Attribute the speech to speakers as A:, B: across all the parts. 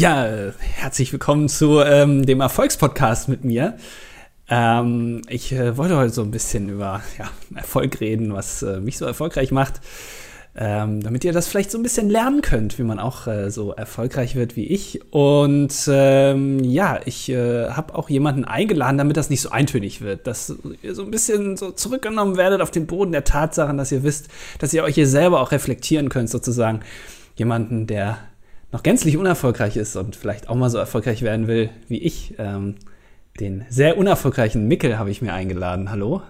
A: Ja, herzlich willkommen zu ähm, dem Erfolgspodcast mit mir. Ähm, ich äh, wollte heute so ein bisschen über ja, Erfolg reden, was äh, mich so erfolgreich macht, ähm, damit ihr das vielleicht so ein bisschen lernen könnt, wie man auch äh, so erfolgreich wird wie ich. Und ähm, ja, ich äh, habe auch jemanden eingeladen, damit das nicht so eintönig wird, dass ihr so ein bisschen so zurückgenommen werdet auf den Boden der Tatsachen, dass ihr wisst, dass ihr euch hier selber auch reflektieren könnt, sozusagen. Jemanden, der noch gänzlich unerfolgreich ist und vielleicht auch mal so erfolgreich werden will wie ich. Ähm, den sehr unerfolgreichen Mickel habe ich mir eingeladen. Hallo.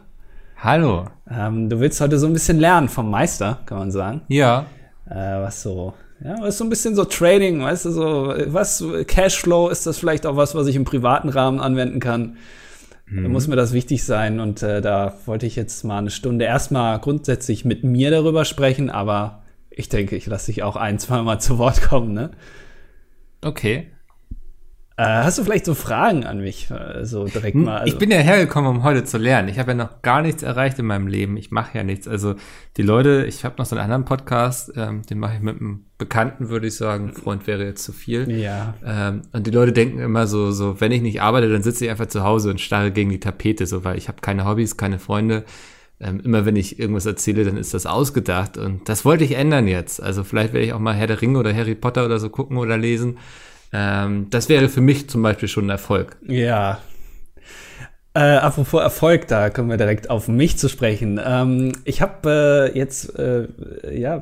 B: Hallo.
A: Ähm, du willst heute so ein bisschen lernen vom Meister, kann man sagen.
B: Ja.
A: Äh, was so, ja, was so ein bisschen so Trading, weißt du, so, was, Cashflow, ist das vielleicht auch was, was ich im privaten Rahmen anwenden kann? Mhm. Da muss mir das wichtig sein und äh, da wollte ich jetzt mal eine Stunde erstmal grundsätzlich mit mir darüber sprechen, aber ich denke, ich lasse dich auch ein, zwei Mal zu Wort kommen, ne?
B: Okay.
A: Äh, hast du vielleicht so Fragen an mich, äh, so direkt mal?
B: Also ich bin ja hergekommen, um heute zu lernen. Ich habe ja noch gar nichts erreicht in meinem Leben. Ich mache ja nichts. Also die Leute, ich habe noch so einen anderen Podcast, ähm, den mache ich mit einem Bekannten, würde ich sagen. Freund wäre jetzt zu viel.
A: Ja.
B: Ähm, und die Leute denken immer so, so, wenn ich nicht arbeite, dann sitze ich einfach zu Hause und starre gegen die Tapete, so, weil ich habe keine Hobbys, keine Freunde. Ähm, immer wenn ich irgendwas erzähle, dann ist das ausgedacht. Und das wollte ich ändern jetzt. Also vielleicht werde ich auch mal Herr der Ringe oder Harry Potter oder so gucken oder lesen. Ähm, das wäre für mich zum Beispiel schon ein Erfolg.
A: Ja. Äh, apropos Erfolg, da kommen wir direkt auf mich zu sprechen. Ähm, ich habe äh, jetzt, äh, ja,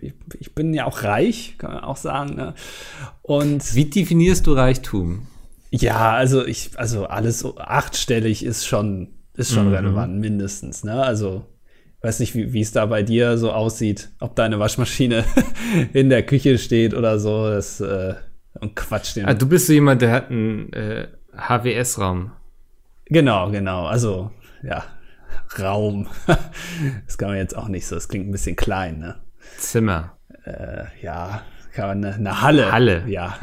A: ich, ich, bin ja auch reich, kann man auch sagen. Ne?
B: Und wie definierst du Reichtum?
A: Ja, also ich, also alles achtstellig ist schon, ist schon mhm. relevant, mindestens. Ne? Also weiß nicht, wie es da bei dir so aussieht, ob deine Waschmaschine in der Küche steht oder so. Das äh, und Quatsch.
B: Den ah, du bist so jemand, der hat einen äh, HWS-Raum.
A: Genau, genau. Also, ja, Raum. das kann man jetzt auch nicht so. Das klingt ein bisschen klein, ne?
B: Zimmer.
A: Äh, ja, eine, eine Halle.
B: Halle.
A: Ja.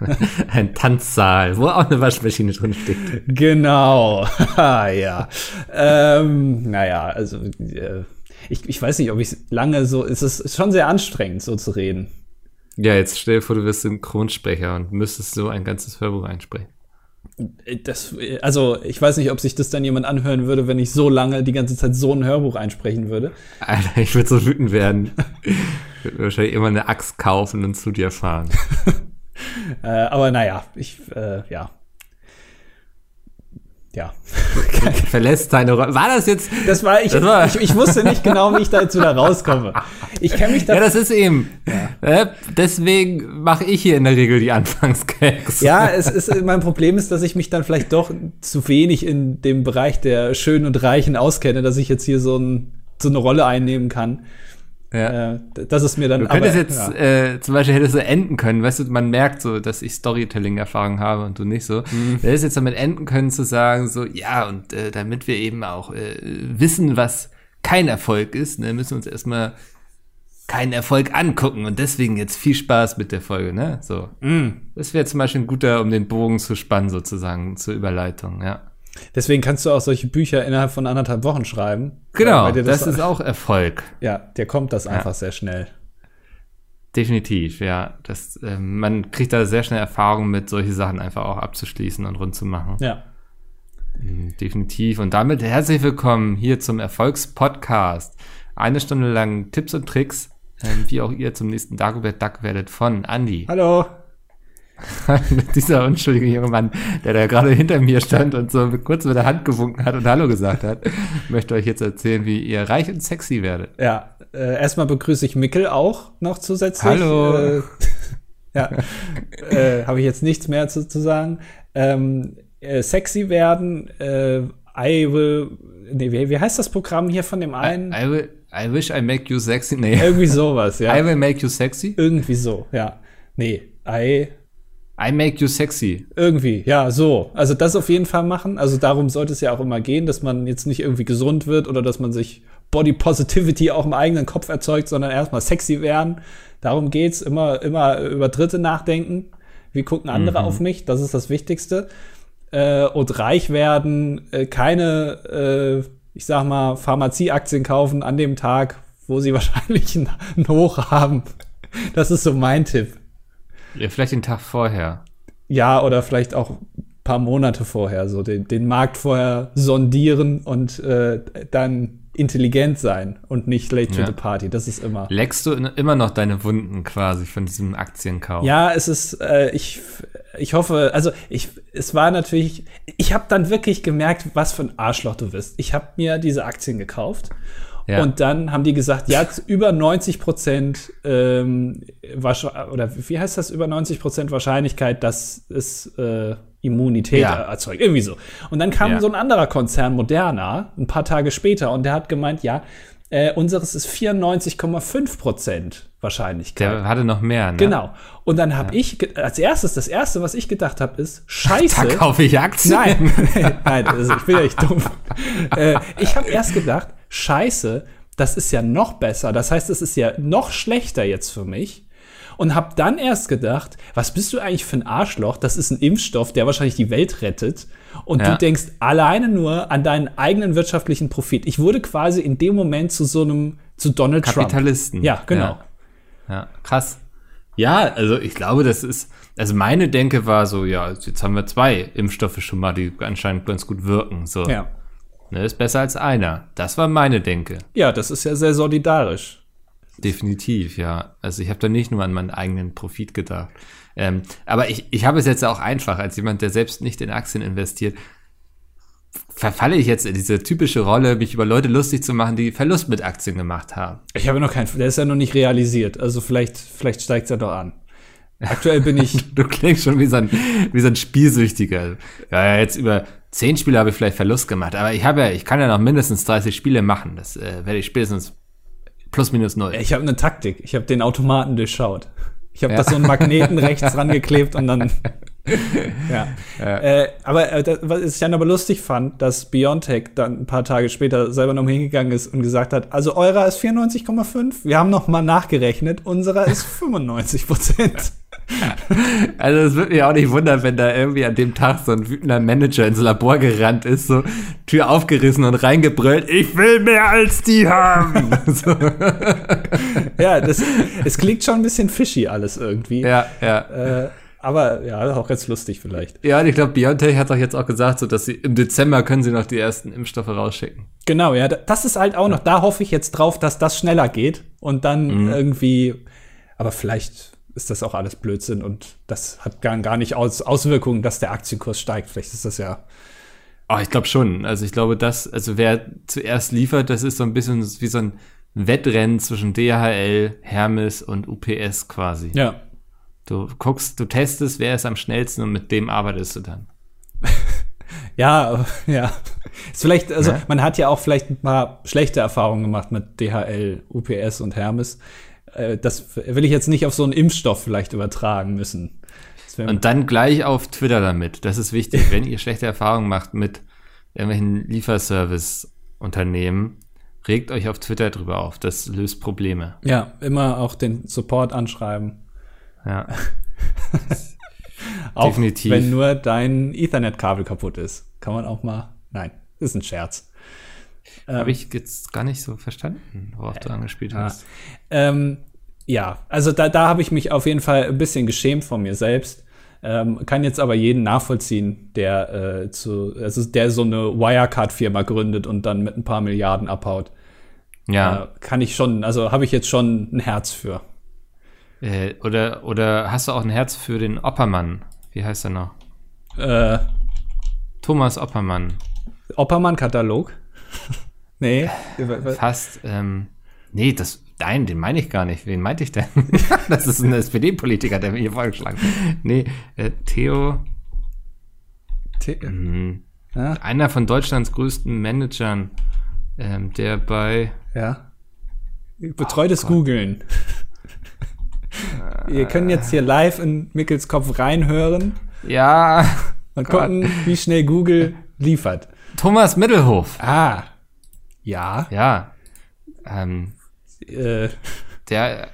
B: ein Tanzsaal, wo auch eine Waschmaschine drin steht.
A: Genau. ja. ähm, naja, also äh, ich, ich weiß nicht, ob ich lange so. Es ist schon sehr anstrengend, so zu reden.
B: Ja, jetzt stell dir vor, du wirst Synchronsprecher und müsstest so ein ganzes Hörbuch einsprechen.
A: Das, also, ich weiß nicht, ob sich das dann jemand anhören würde, wenn ich so lange die ganze Zeit so ein Hörbuch einsprechen würde.
B: Alter, ich würde so wütend werden. wahrscheinlich immer eine Axt kaufen und zu dir fahren.
A: äh, aber naja, ich, äh, ja, ja.
B: Verlässt seine Rolle. War das jetzt?
A: Das war ich, das war ich, ich. wusste nicht genau, wie ich da jetzt wieder rauskomme. Ich kenne mich
B: da. Ja, das ist eben. Ja. Äh, deswegen mache ich hier in der Regel die Anfangsgags.
A: Ja, es ist, mein Problem ist, dass ich mich dann vielleicht doch zu wenig in dem Bereich der Schönen und Reichen auskenne, dass ich jetzt hier so, ein, so eine Rolle einnehmen kann. Ja. Äh, das ist mir dann.
B: Du könntest aber, jetzt, ja. äh, zum Beispiel hättest du enden können, weißt du, man merkt so, dass ich Storytelling-Erfahrung habe und du nicht so. Mhm. Du hättest jetzt damit enden können zu sagen, so, ja, und äh, damit wir eben auch äh, wissen, was kein Erfolg ist, ne, müssen wir uns erstmal keinen Erfolg angucken und deswegen jetzt viel Spaß mit der Folge, ne? So. Mhm. Das wäre zum Beispiel ein guter, um den Bogen zu spannen, sozusagen, zur Überleitung, ja.
A: Deswegen kannst du auch solche Bücher innerhalb von anderthalb Wochen schreiben.
B: Genau, das, das, ist auch Erfolg.
A: Ja, dir kommt das einfach ja. sehr schnell.
B: Definitiv, ja. Das, äh, man kriegt da sehr schnell Erfahrung mit, solche Sachen einfach auch abzuschließen und rund zu machen.
A: Ja.
B: Mhm, definitiv. Und damit herzlich willkommen hier zum Erfolgspodcast. Eine Stunde lang Tipps und Tricks, äh, wie auch ihr zum nächsten Dagobert Duck werdet von Andy.
A: Hallo.
B: dieser unschuldige junge Mann, der da gerade hinter mir stand und so kurz mit der Hand gewunken hat und Hallo gesagt hat, möchte euch jetzt erzählen, wie ihr reich und sexy werdet.
A: Ja, äh, erstmal begrüße ich Mickel auch noch zusätzlich.
B: Hallo.
A: Äh, ja, äh, habe ich jetzt nichts mehr zu, zu sagen. Ähm, äh, sexy werden, äh, I will, nee, wie, wie heißt das Programm hier von dem einen?
B: I, I, will, I wish I make you sexy, nee.
A: Irgendwie sowas, ja.
B: I will make you sexy?
A: Irgendwie so, ja. Nee, I
B: I make you sexy.
A: Irgendwie, ja, so. Also das auf jeden Fall machen. Also darum sollte es ja auch immer gehen, dass man jetzt nicht irgendwie gesund wird oder dass man sich Body Positivity auch im eigenen Kopf erzeugt, sondern erstmal sexy werden. Darum geht's. Immer, immer über Dritte nachdenken. Wie gucken andere mhm. auf mich? Das ist das Wichtigste. Äh, und reich werden, äh, keine, äh, ich sag mal, Pharmazieaktien kaufen an dem Tag, wo sie wahrscheinlich einen Hoch haben. Das ist so mein Tipp.
B: Ja, vielleicht den Tag vorher.
A: Ja, oder vielleicht auch ein paar Monate vorher, so den, den Markt vorher sondieren und äh, dann intelligent sein und nicht late to
B: Ja.
A: the party. Das ist immer.
B: Leckst du in, immer noch deine Wunden quasi von diesem Aktienkauf?
A: Ja, es ist, äh, ich, ich hoffe, also ich, es war natürlich, ich habe dann wirklich gemerkt, was für ein Arschloch du bist. Ich habe mir diese Aktien gekauft
B: Ja.
A: und dann haben die gesagt, ja, über 90 Prozent, ähm, oder wie heißt das, über 90 Prozent Wahrscheinlichkeit, dass es äh, Immunität
B: Ja.
A: erzeugt, irgendwie so. Und dann kam
B: Ja.
A: so ein anderer Konzern, Moderna, ein paar Tage später und der hat gemeint, ja, äh, unseres ist 94,5 Prozent Wahrscheinlichkeit.
B: Der hatte noch mehr, ne?
A: Genau. Und dann habe ich ge- als erstes, das erste, was ich gedacht habe, ist Scheiße.
B: Da kaufe ich Aktien.
A: Nein, nein, also ich bin ja nicht dumm. äh, ich habe erst gedacht, Scheiße, das ist ja noch besser. Das heißt, es ist ja noch schlechter jetzt für mich. Und habe dann erst gedacht, was bist du eigentlich für ein Arschloch? Das ist ein Impfstoff, der wahrscheinlich die Welt rettet. Und
B: Ja.
A: du denkst alleine nur an deinen eigenen wirtschaftlichen Profit. Ich wurde quasi in dem Moment zu so einem, zu Donald Trump.
B: Kapitalisten.
A: Ja, genau.
B: Ja. Ja, krass. Ja, also ich glaube, das ist, also meine Denke war so, ja, jetzt haben wir zwei Impfstoffe schon mal, die anscheinend ganz gut wirken. So,
A: Ja.
B: Ne, ist besser als einer. Das war meine Denke.
A: Ja, das ist ja sehr solidarisch.
B: Definitiv, ja. Also ich habe da nicht nur an meinen eigenen Profit gedacht. Ähm, aber ich, ich habe es jetzt auch einfach, als jemand, der selbst nicht in Aktien investiert, verfalle ich jetzt in diese typische Rolle, mich über Leute lustig zu machen, die Verlust mit Aktien gemacht haben.
A: Ich habe noch keinen, der ist ja noch nicht realisiert. Also vielleicht, vielleicht steigt es ja doch an. Aktuell bin ich,
B: Du klingst schon wie so ein, wie so ein Spielsüchtiger. Ja, ja, jetzt über zehn Spiele habe ich vielleicht Verlust gemacht, aber ich habe ja, ich kann ja noch mindestens 30 Spiele machen. Das äh, werde ich spätestens plus minus null.
A: ich habe eine Taktik. Ich habe den Automaten durchschaut. Ich habe
B: Ja.
A: da so einen Magneten rechts rangeklebt und dann. ja. Äh, aber äh, was ich dann aber lustig fand, dass Biontech dann ein paar Tage später selber noch hingegangen ist und gesagt hat, also eurer ist 94,5. Wir haben noch mal nachgerechnet, unserer ist 95 Prozent.
B: Also es würde mich auch nicht wundern, wenn da irgendwie an dem Tag so ein wütender Manager ins Labor gerannt ist, so Tür aufgerissen und reingebrüllt, ich will mehr als die haben. so.
A: ja, das, es klingt schon ein bisschen fishy alles irgendwie.
B: Ja, ja.
A: Äh, aber ja, auch jetzt lustig vielleicht.
B: Ja, und ich glaube, BioNTech hat doch jetzt auch gesagt, so dass sie im Dezember können sie noch die ersten Impfstoffe rausschicken.
A: Genau, ja, da- das ist halt auch noch, da hoffe ich jetzt drauf, dass das schneller geht und dann irgendwie, aber vielleicht ist das auch alles Blödsinn und das hat gar, gar nicht aus, Auswirkungen, dass der Aktienkurs steigt. Vielleicht ist das ja,
B: Oh, ich glaube schon. Also ich glaube, das, also wer zuerst liefert, das ist so ein bisschen wie so ein Wettrennen zwischen DHL, Hermes und UPS quasi.
A: ja.
B: Du guckst, du testest, wer ist am schnellsten und mit dem arbeitest du dann.
A: Ja, ja. Ist vielleicht, also
B: Ja.
A: man hat ja auch vielleicht ein paar schlechte Erfahrungen gemacht mit DHL, UPS und Hermes. Äh, Das will ich jetzt nicht auf so einen Impfstoff vielleicht übertragen müssen.
B: Und dann gleich auf Twitter damit. Das ist wichtig. Wenn ihr schlechte Erfahrungen macht mit irgendwelchen Lieferservice-Unternehmen, regt euch auf Twitter drüber auf. Das löst Probleme.
A: ja, immer auch den Support anschreiben.
B: Ja.
A: Auch
B: Definitiv.
A: wenn nur dein Ethernet-Kabel kaputt ist. Kann man auch mal. Nein, ist ein Scherz.
B: Habe ich jetzt gar nicht so verstanden, worauf du angespielt
A: ah.
B: hast.
A: Ähm, ja, also da, da habe ich mich auf jeden Fall ein bisschen geschämt von mir selbst. Ähm, kann jetzt aber jeden nachvollziehen, der äh, zu, also der so eine Wirecard-Firma gründet und dann mit ein paar Milliarden abhaut.
B: Ja.
A: Äh, kann ich schon, also habe ich jetzt schon ein Herz für.
B: Äh, oder, oder hast du auch ein Herz für den Oppermann? Wie heißt er noch?
A: Äh,
B: Thomas Oppermann.
A: Oppermann-Katalog? nee.
B: Fast, ähm, nee, das, nein, den meine ich gar nicht. Wen meinte ich denn? das ist ein SPD-Politiker, der mir hier vorgeschlagen hat. Nee, äh, Theo,
A: T-
B: mh,
A: ja,
B: einer von Deutschlands größten Managern, ähm, der bei,
A: ja. Betreutes Googeln. Wir können jetzt hier live in Mickels Kopf reinhören
B: ja,
A: und gucken, wie schnell Google liefert.
B: Thomas Mittelhof.
A: Ah, ja.
B: Ja, ähm,
A: Äh,
B: der,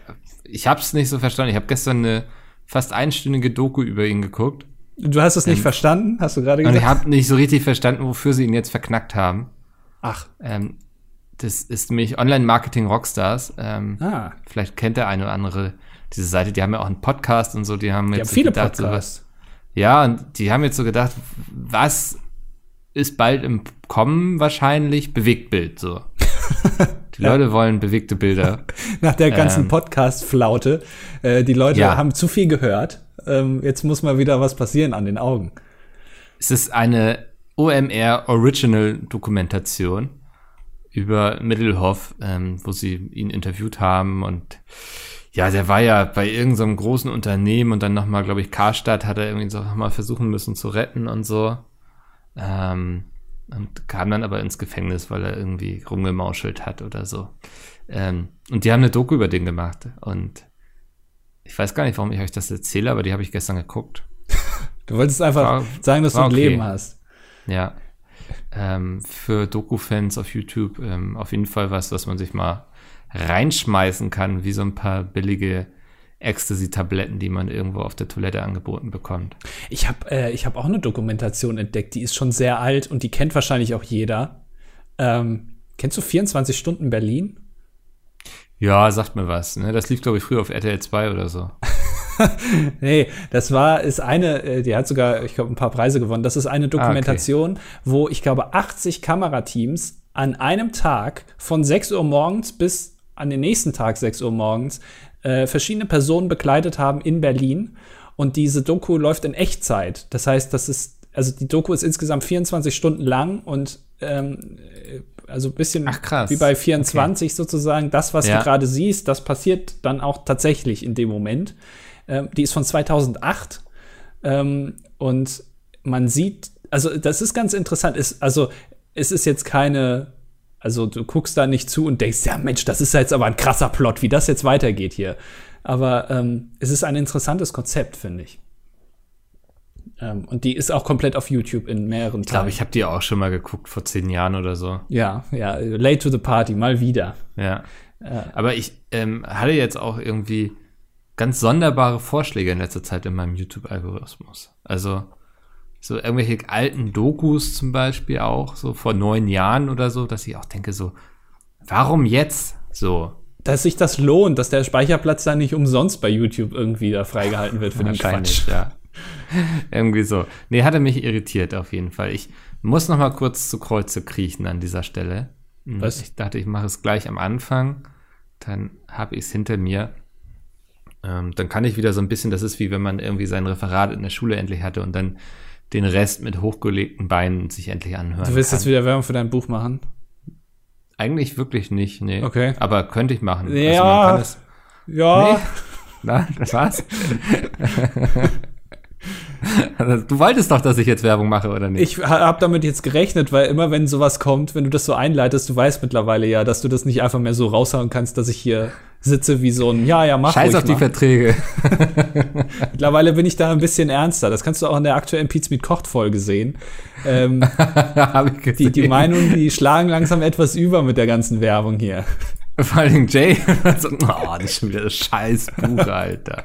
B: ich hab's nicht so verstanden. Ich habe gestern eine fast einstündige Doku über ihn geguckt.
A: du hast es nicht verstanden, hast du gerade
B: Und ich
A: gesagt?
B: habe nicht so richtig verstanden, wofür sie ihn jetzt verknackt haben.
A: Ach,
B: Ähm, das ist nämlich Online-Marketing Rockstars. Ähm,
A: ah,
B: Vielleicht kennt der eine oder andere diese Seite, die haben ja auch einen Podcast und so, die haben
A: Die
B: jetzt
A: haben viele
B: gedacht, so,
A: Podcasts.
B: ja, und die haben jetzt so gedacht, was ist bald im Kommen wahrscheinlich? Bewegtbild, so. Die Leute wollen bewegte Bilder.
A: Nach der ganzen
B: Ähm.
A: Podcast-Flaute. Äh, die Leute
B: Ja.
A: haben zu viel gehört. Ähm, jetzt muss mal wieder was passieren an den Augen.
B: Es ist eine OMR Original Dokumentation über Middelhoff, ähm, wo sie ihn interviewt haben und ja, der war ja bei irgendeinem so großen Unternehmen und dann nochmal, glaube ich, Karstadt hat er irgendwie so nochmal versuchen müssen zu retten und so. Ähm, und kam dann aber ins Gefängnis, weil er irgendwie rumgemauschelt hat oder so. Ähm, und die haben eine Doku über den gemacht und ich weiß gar nicht, warum ich euch das erzähle, aber die habe ich gestern geguckt.
A: Du wolltest einfach
B: War-
A: sagen, dass du ein
B: okay.
A: Leben hast.
B: Ja. Ähm, für Doku-Fans auf YouTube ähm, auf jeden Fall was, was man sich mal reinschmeißen kann, wie so ein paar billige Ecstasy-Tabletten, die man irgendwo auf der Toilette angeboten bekommt.
A: Ich habe äh, ich hab auch eine Dokumentation entdeckt, die ist schon sehr alt und die kennt wahrscheinlich auch jeder. Ähm, kennst du 24 Stunden Berlin?
B: Ja, sagt mir was. Ne? Das lief, glaube ich, früher auf RTL 2 oder so.
A: Nee, das war, ist eine, äh, die hat sogar, ich glaube, ein paar Preise gewonnen. Das ist eine Dokumentation, wo ich glaube 80 Kamerateams an einem Tag von 6 Uhr morgens bis an den nächsten Tag 6 Uhr morgens äh, verschiedene Personen begleitet haben in Berlin. Und diese Doku läuft in Echtzeit. Das heißt, das ist, also die Doku ist insgesamt 24 Stunden lang und ähm, äh, also ein bisschen
B: Ach,
A: wie bei 24 sozusagen. Das, was
B: Ja.
A: du gerade siehst, das passiert dann auch tatsächlich in dem Moment. Ähm, die ist von 2008 ähm, und man sieht, also das ist ganz interessant. Ist, also es ist jetzt keine, also du guckst da nicht zu und denkst, ja Mensch, das ist jetzt aber ein krasser Plot, wie das jetzt weitergeht hier. Aber ähm, es ist ein interessantes Konzept, finde ich. Ähm, und die ist auch komplett auf YouTube in mehreren
B: Ich glaube,
A: Teilen.
B: ich habe die auch schon mal geguckt vor zehn Jahren oder so.
A: Ja, ja, late to the party, mal wieder.
B: Ja. Aber ich ähm, hatte jetzt auch irgendwie ganz sonderbare Vorschläge in letzter Zeit in meinem YouTube-Algorithmus. Also so irgendwelche alten Dokus zum Beispiel auch, so vor neun Jahren oder so, dass ich auch denke so, warum jetzt so?
A: Dass sich das lohnt, dass der Speicherplatz da nicht umsonst bei YouTube irgendwie da freigehalten wird für den Quatsch.
B: ja. Irgendwie so. Nee, hatte mich irritiert auf jeden Fall. Ich muss noch mal kurz zu Kreuze kriechen an dieser Stelle. Hm,
A: Was?
B: Ich dachte, ich mache es gleich am Anfang, dann habe ich es hinter mir. Ähm, dann kann ich wieder so ein bisschen, das ist wie wenn man irgendwie sein Referat in der Schule endlich hatte und dann den Rest mit hochgelegten Beinen sich endlich anhören
A: Du willst
B: kann.
A: jetzt wieder Werbung für dein Buch machen?
B: Eigentlich wirklich nicht, nee.
A: Okay.
B: Aber könnte ich machen.
A: Ja.
B: man kann es,
A: Ja.
B: Nee. Na, das war's. Also, du wolltest doch, dass ich jetzt Werbung mache, oder nicht?
A: Ich habe damit jetzt gerechnet, weil immer wenn sowas kommt, wenn du das so einleitest, du weißt mittlerweile ja, dass du das nicht einfach mehr so raushauen kannst, dass ich hier sitze wie so ein Ja, ja, mach
B: Scheiß auf die
A: mal.
B: Verträge.
A: Mittlerweile bin ich da ein bisschen ernster. Das kannst du auch in der aktuellen Pizza mit Kocht Folge sehen. Ähm, die, die Meinungen, die schlagen langsam etwas über mit der ganzen Werbung hier.
B: Vor allem Jay. so, oh, das ist schon wieder das scheiß Buch, Alter.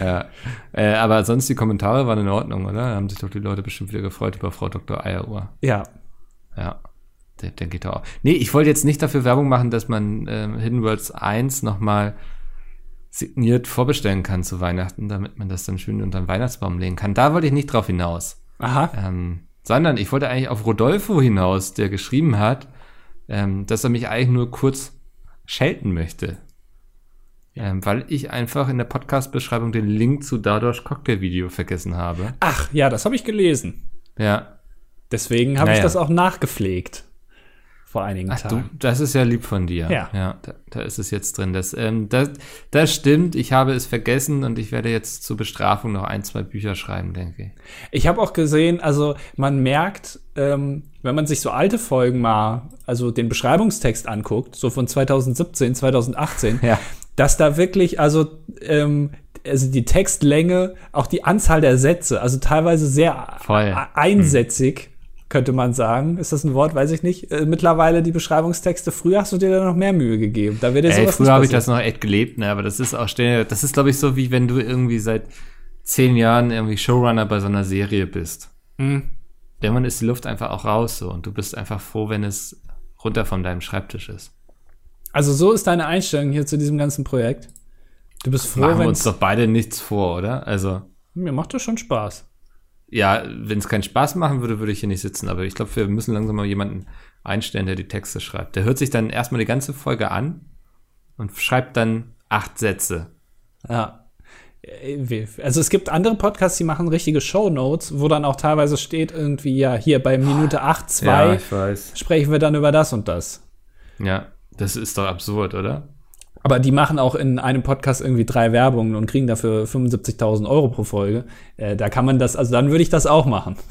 B: ja. Äh, aber sonst die Kommentare waren in Ordnung, oder? Da haben sich doch die Leute bestimmt wieder gefreut über Frau Dr. Eieruhr.
A: Ja,
B: Ja. Der, der geht auch. Nee, ich wollte jetzt nicht dafür Werbung machen, dass man ähm, Hidden Worlds 1 nochmal signiert vorbestellen kann zu Weihnachten, damit man das dann schön unter den Weihnachtsbaum legen kann. Da wollte ich nicht drauf hinaus.
A: aha.
B: Ähm, sondern ich wollte eigentlich auf Rodolfo hinaus, der geschrieben hat, ähm, dass er mich eigentlich nur kurz schelten möchte. Ähm, weil ich einfach in der Podcast-Beschreibung den Link zu Dadosh Cocktail-Video vergessen habe.
A: Ach, ja, das habe ich gelesen.
B: Ja.
A: Deswegen habe ich
B: Naja.
A: das auch nachgepflegt. Vor einigen
B: Ach du,
A: Tagen.
B: das ist ja lieb von dir.
A: Ja.
B: Ja, da, da ist es jetzt drin. Das, ähm, das, das stimmt. Ich habe es vergessen und ich werde jetzt zur Bestrafung noch ein, zwei Bücher schreiben, denke ich.
A: Ich habe auch gesehen, also man merkt, ähm, wenn man sich so alte Folgen mal, also den Beschreibungstext anguckt, so von 2017, 2018,
B: Ja.
A: dass da wirklich, also, ähm, also die Textlänge, auch die Anzahl der Sätze, also teilweise sehr
B: Voll.
A: einsätzig, könnte man sagen. Ist das ein Wort? Weiß ich nicht. Äh, mittlerweile die Beschreibungstexte. Früher hast du dir da noch mehr Mühe gegeben. Da wird dir
B: Ey,
A: sowas
B: früher habe ich das noch echt gelebt, ne? aber das ist auch stell- das ist, glaube ich, so wie wenn du irgendwie seit zehn Jahren irgendwie Showrunner bei so einer Serie bist.
A: Hm.
B: Irgendwann ist die Luft einfach auch raus so und du bist einfach froh, wenn es runter von deinem Schreibtisch ist.
A: Also so ist deine Einstellung hier zu diesem ganzen Projekt. Du bist froh,
B: Machen wir
A: wenn
B: uns doch beide nichts vor, oder? Also,
A: Mir macht das schon Spaß.
B: Ja, wenn es keinen Spaß machen würde, würde ich hier nicht sitzen. Aber ich glaube, wir müssen langsam mal jemanden einstellen, der die Texte schreibt. Der hört sich dann erstmal die ganze Folge an und schreibt dann acht Sätze.
A: Ja. Also es gibt andere Podcasts, die machen richtige Shownotes, wo dann auch teilweise steht irgendwie, ja, hier bei Minute 8, 2
B: weiß.
A: sprechen wir dann über das und das.
B: Ja, das ist doch absurd, oder?
A: Aber die machen auch in einem Podcast irgendwie drei Werbungen und kriegen dafür 75.000 Euro pro Folge. Äh, da kann man das, also dann würde ich das auch machen.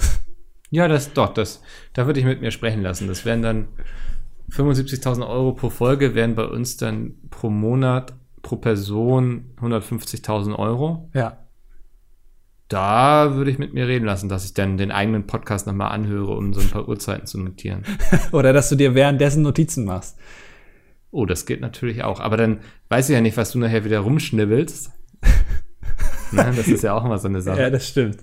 B: Ja, das doch, das, da würde ich mit mir sprechen lassen. Das wären dann 75.000 Euro pro Folge, wären bei uns dann pro Monat, pro Person 150.000 Euro.
A: Ja.
B: Da würde ich mit mir reden lassen, dass ich dann den eigenen Podcast nochmal anhöre, um so ein paar Uhrzeiten zu notieren.
A: Oder dass du dir währenddessen Notizen machst.
B: Oh, das geht natürlich auch. Aber dann weiß ich ja nicht, was du nachher wieder rumschnibbelst. ne, das ist ja auch immer so eine Sache.
A: Ja, das stimmt.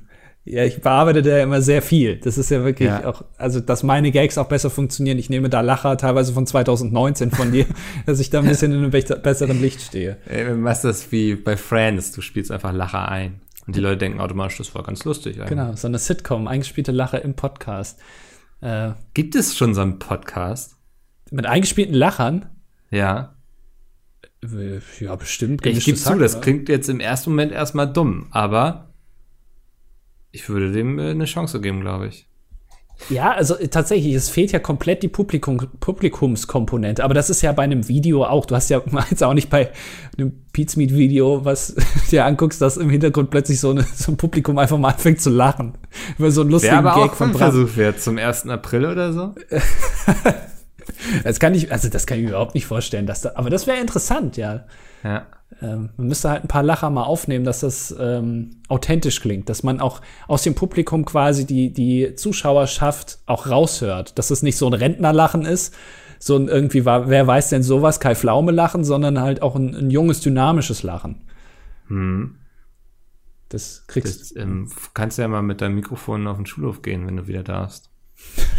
A: Ja, ich bearbeite da immer sehr viel. Das ist ja wirklich
B: Ja.
A: auch, also dass meine Gags auch besser funktionieren. Ich nehme da Lacher teilweise von 2019 von dir, dass ich da ein bisschen in einem besseren Licht stehe.
B: Du machst das wie bei Friends. Du spielst einfach Lacher ein. Und die Leute denken automatisch, das war ganz lustig. Eigentlich.
A: Genau, so eine Sitcom, eingespielte Lacher im Podcast. Äh,
B: Gibt es schon so einen Podcast?
A: mit eingespielten Lachern?
B: Ja.
A: Äh, Ja, bestimmt.
B: Ich gebe zu, das klingt jetzt im ersten Moment erstmal dumm, aber ich würde dem äh, eine Chance geben, glaube ich.
A: Ja, also äh, tatsächlich, es fehlt ja komplett die Publikum, Publikumskomponente. Aber das ist ja bei einem Video auch. Du hast ja jetzt auch nicht bei einem Pizmeet-Video, was dir anguckst, dass im Hintergrund plötzlich so, eine, so ein Publikum einfach mal anfängt zu lachen. Über so einen lustigen
B: Wäre aber
A: Gag
B: auch
A: von.
B: Versuch wert zum 1. April oder so.
A: Das kann ich, also das kann ich mir überhaupt nicht vorstellen, dass da, aber das wäre interessant, ja.
B: Ja.
A: Ähm, man müsste halt ein paar Lacher mal aufnehmen, dass das ähm, authentisch klingt, dass man auch aus dem Publikum quasi die, die Zuschauerschaft auch raushört, dass es nicht so ein Rentnerlachen ist, so ein irgendwie, war, wer weiß denn sowas, Kai Pflaume lachen, sondern halt auch ein, ein junges, dynamisches Lachen.
B: Hm.
A: Das kriegst
B: Das, ähm, kannst ja mal mit deinem Mikrofon auf den Schulhof gehen, wenn du wieder darfst.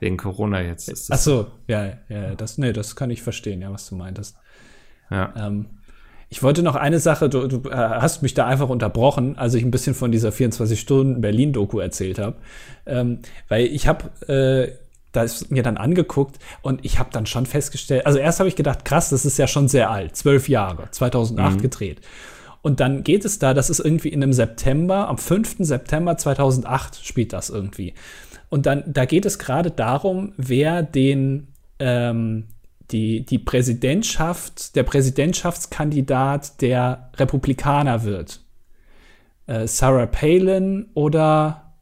B: Wegen Corona jetzt. Ist
A: Ach
B: das,
A: so, ja, ja, das, nee, das kann ich verstehen, ja, was du meintest.
B: ja.
A: Ähm, ich wollte noch eine Sache, du, du äh, hast mich da einfach unterbrochen, als ich ein bisschen von dieser 24-Stunden-Berlin-Doku erzählt habe. Ähm, weil ich habe äh, das mir dann angeguckt und ich habe dann schon festgestellt, also erst habe ich gedacht, krass, das ist ja schon sehr alt, zwölf Jahre, 2008 gedreht. Und dann geht es da, das ist irgendwie in einem September, am 5. September 2008 spielt das irgendwie. Und dann, da geht es gerade darum, wer den, ähm, die, die Präsidentschaft, der Präsidentschaftskandidat der Republikaner wird. Äh, Sarah Palin oder,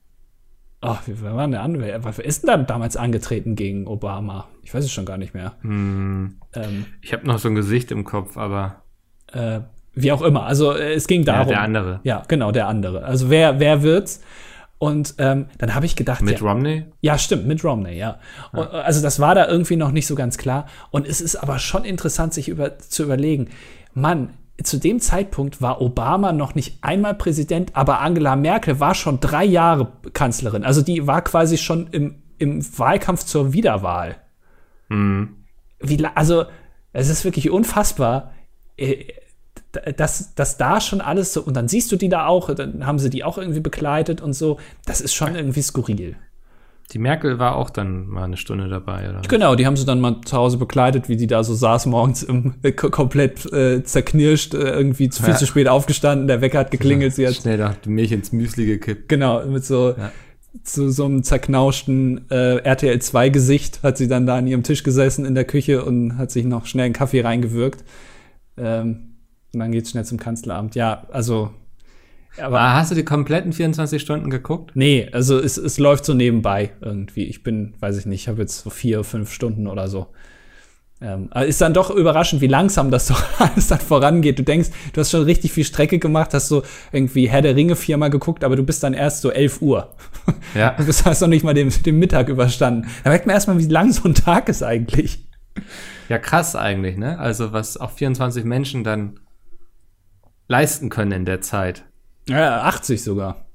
A: ach, wie wer war denn der andere? Wer ist denn da damals angetreten gegen Obama? Ich weiß es schon gar nicht mehr.
B: Hm.
A: Ähm,
B: Ich habe noch so ein Gesicht im Kopf, aber
A: äh, wie auch immer. Also äh, es ging
B: ja,
A: darum.
B: der andere.
A: Ja, genau, der andere. Also wer, wer wird's? Und ähm, dann habe ich gedacht,
B: Mit
A: ja,
B: Romney?
A: ja, stimmt, mit Romney, ja. Und, also das war da irgendwie noch nicht so ganz klar. Und es ist aber schon interessant, sich über, zu überlegen, Mann, zu dem Zeitpunkt war Obama noch nicht einmal Präsident, aber Angela Merkel war schon drei Jahre Kanzlerin. Also die war quasi schon im, im Wahlkampf zur Wiederwahl.
B: Hm.
A: Wie, also es ist wirklich unfassbar, äh, dass, dass da schon alles so, und dann siehst du die da auch, dann haben sie die auch irgendwie begleitet und so. Das ist schon irgendwie skurril.
B: Die Merkel war auch dann mal eine Stunde dabei, oder?
A: Genau, die haben sie dann mal zu Hause begleitet, wie die da so saß morgens im, äh, ko- komplett äh, zerknirscht, äh, irgendwie zu viel
B: Ja.
A: zu spät aufgestanden, der Wecker hat geklingelt, sie hat
B: Schnell die Milch ins Müsli gekippt.
A: genau mit so
B: Ja.
A: zu so einem zerknauschten äh, RTL 2 Gesicht hat sie dann da an ihrem Tisch gesessen in der Küche und hat sich noch schnell einen Kaffee reingewirkt. Ähm, und dann geht's schnell zum Kanzleramt. Ja, also aber
B: Ah, hast du die kompletten 24 Stunden geguckt?
A: Nee, also es, es läuft so nebenbei irgendwie. Ich bin, weiß ich nicht, ich habe jetzt so vier, fünf Stunden oder so. Ähm, ist dann doch überraschend, wie langsam das doch alles dann vorangeht. Du denkst, du hast schon richtig viel Strecke gemacht, hast so irgendwie Herr der Ringe viermal geguckt, aber du bist dann erst so 11 Uhr.
B: Ja.
A: Du bist- hast noch nicht mal den, den Mittag überstanden. Da merkt man erstmal, wie lang so ein Tag ist eigentlich.
B: Ja, krass eigentlich, ne? Also, was auch 24 Menschen dann leisten können in der Zeit.
A: Ja, 80 sogar.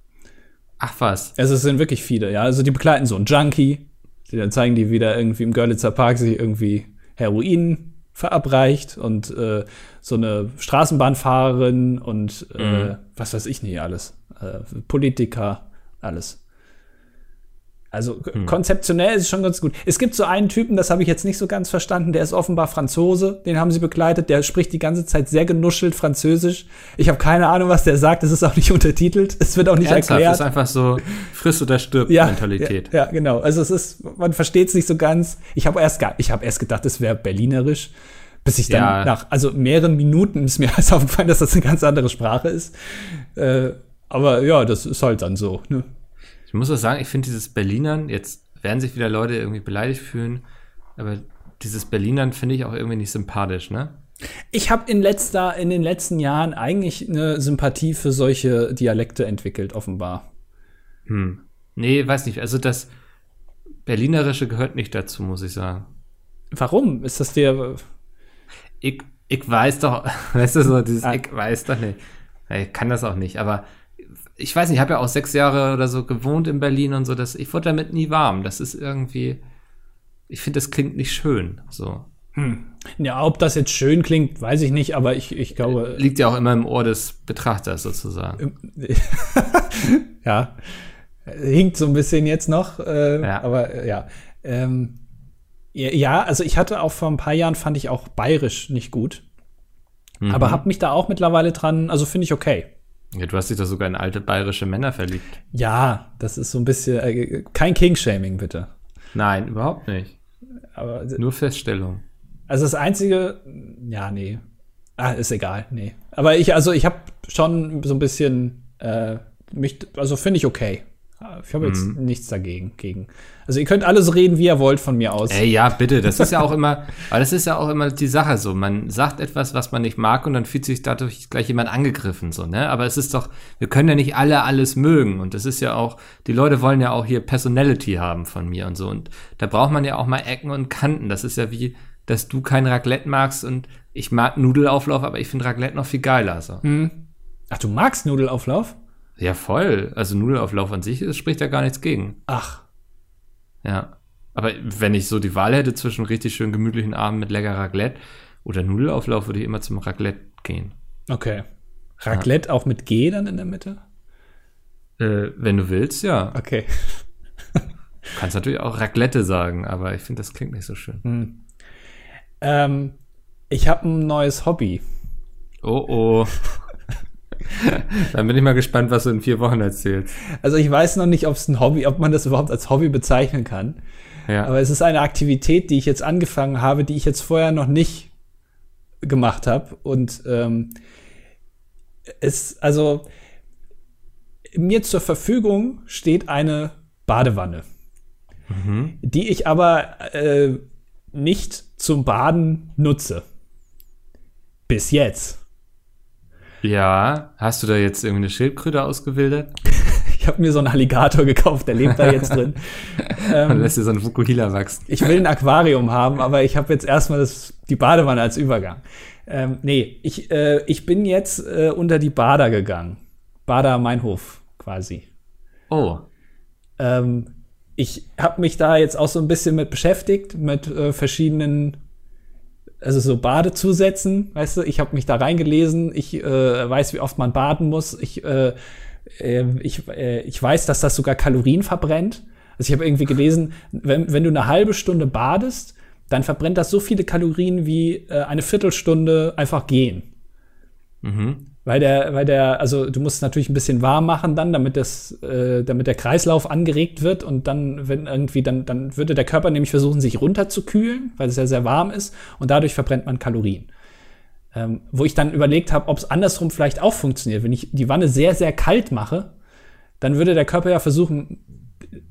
B: Ach was.
A: Also es sind wirklich viele, ja. Also die begleiten so einen Junkie, die dann zeigen die wieder irgendwie im Görlitzer Park sich irgendwie Heroin verabreicht und äh, so eine Straßenbahnfahrerin und äh, mhm. was weiß ich nicht alles. Äh, Politiker, alles. Also hm. konzeptionell ist es schon ganz gut. Es gibt so einen Typen, das habe ich jetzt nicht so ganz verstanden, der ist offenbar Franzose, den haben sie begleitet, der spricht die ganze Zeit sehr genuschelt Französisch. Ich habe keine Ahnung, was der sagt, es ist auch nicht untertitelt, es wird auch nicht Ernsthaft, erklärt. Es
B: ist einfach so friss oder stirb
A: ja,
B: Mentalität.
A: Ja, ja, genau. Also es ist, man versteht es nicht so ganz. Ich habe erst, ich habe erst gedacht, es wäre berlinerisch, bis ich dann ja. nach also mehreren Minuten ist mir erst aufgefallen, dass das eine ganz andere Sprache ist. Äh, aber ja, das ist halt dann so. Ne?
B: Ich muss auch sagen, ich finde dieses Berlinern, jetzt werden sich wieder Leute irgendwie beleidigt fühlen, aber dieses Berlinern finde ich auch irgendwie nicht sympathisch, ne?
A: Ich habe in, letzter, in den letzten Jahren eigentlich eine Sympathie für solche Dialekte entwickelt, offenbar.
B: Hm. Nee, weiß nicht. Also das Berlinerische gehört nicht dazu, muss ich sagen.
A: Warum? Ist das der.
B: Ich, ich weiß doch, weißt du so, dieses ah. Ich weiß doch nicht. Ich kann das auch nicht, aber ich weiß nicht, ich habe ja auch sechs Jahre oder so gewohnt in Berlin und so, dass ich wurde damit nie warm. Das ist irgendwie, ich finde, das klingt nicht schön. So.
A: Hm. Ja, ob das jetzt schön klingt, weiß ich nicht, aber ich, ich glaube.
B: Liegt ja auch immer im Ohr des Betrachters sozusagen.
A: ja. Hinkt so ein bisschen jetzt noch, äh, ja. aber äh, ja. Ähm, ja, also ich hatte auch vor ein paar Jahren, fand ich auch bayerisch nicht gut. Mhm. Aber habe mich da auch mittlerweile dran, also finde ich okay.
B: Ja, du hast dich da sogar in alte bayerische Männer verliebt.
A: Ja, das ist so ein bisschen, äh, kein King-Shaming, bitte.
B: Nein, überhaupt nicht. Aber, Nur Feststellung.
A: Also das Einzige, ja, nee. Ah, ist egal, nee. Aber ich, also ich habe schon so ein bisschen, äh, mich, also finde ich okay. Ich habe jetzt mhm. nichts dagegen. Gegen. Also ihr könnt alles reden, wie ihr wollt von mir aus.
B: Ey, ja, bitte. Das ist ja auch immer, aber das ist ja auch immer die Sache so. Man sagt etwas, was man nicht mag und dann fühlt sich dadurch gleich jemand angegriffen, so, ne? Aber es ist doch, wir können ja nicht alle alles mögen. Und das ist ja auch, die Leute wollen ja auch hier Personality haben von mir und so. Und da braucht man ja auch mal Ecken und Kanten. Das ist ja wie, dass du kein Raclette magst und ich mag Nudelauflauf, aber ich finde Raclette noch viel geiler. So.
A: Hm. Ach, du magst Nudelauflauf?
B: Ja, voll. Also Nudelauflauf an sich das spricht ja gar nichts gegen.
A: Ach.
B: Ja. Aber wenn ich so die Wahl hätte zwischen richtig schön gemütlichen Abend mit lecker Raclette oder Nudelauflauf, würde ich immer zum Raclette gehen.
A: Okay. Raclette ja. auch mit G dann in der Mitte?
B: Äh, wenn du willst, ja.
A: Okay.
B: du kannst natürlich auch Raclette sagen, aber ich finde, das klingt nicht so schön. Hm.
A: Ähm, ich habe ein neues Hobby.
B: Oh oh. Dann bin ich mal gespannt, was du in vier Wochen erzählst.
A: Also ich weiß noch nicht, ob es ein Hobby, ob man das überhaupt als Hobby bezeichnen kann. Ja. Aber es ist eine Aktivität, die ich jetzt angefangen habe, die ich jetzt vorher noch nicht gemacht habe. Und ähm, es, also mir zur Verfügung steht eine Badewanne, mhm. die ich aber äh, nicht zum Baden nutze. Bis jetzt.
B: Ja, hast du da jetzt irgendwie eine Schildkröte ausgewildert?
A: ich habe mir so einen Alligator gekauft, der lebt da jetzt drin.
B: ähm, Und lässt dir so ein Fukuhila wachsen.
A: Ich will ein Aquarium haben, aber ich habe jetzt erstmal das, die Badewanne als Übergang. Ähm, nee, ich, äh, ich bin jetzt äh, unter die Bader gegangen. Bader Meinhof quasi.
B: Oh.
A: Ähm, ich habe mich da jetzt auch so ein bisschen mit beschäftigt, mit äh, verschiedenen also so Badezusätzen, weißt du, ich habe mich da reingelesen, ich äh, weiß, wie oft man baden muss, ich, äh, äh, ich, äh, ich weiß, dass das sogar Kalorien verbrennt. Also ich habe irgendwie gelesen, wenn, wenn du eine halbe Stunde badest, dann verbrennt das so viele Kalorien wie äh, eine Viertelstunde einfach gehen. Mhm. Weil der, weil der, also du musst es natürlich ein bisschen warm machen dann, damit das, äh, damit der Kreislauf angeregt wird und dann, wenn irgendwie, dann, dann würde der Körper nämlich versuchen, sich runterzukühlen, weil es ja sehr warm ist und dadurch verbrennt man Kalorien. Ähm, wo ich dann überlegt habe, ob es andersrum vielleicht auch funktioniert. Wenn ich die Wanne sehr, sehr kalt mache, dann würde der Körper ja versuchen,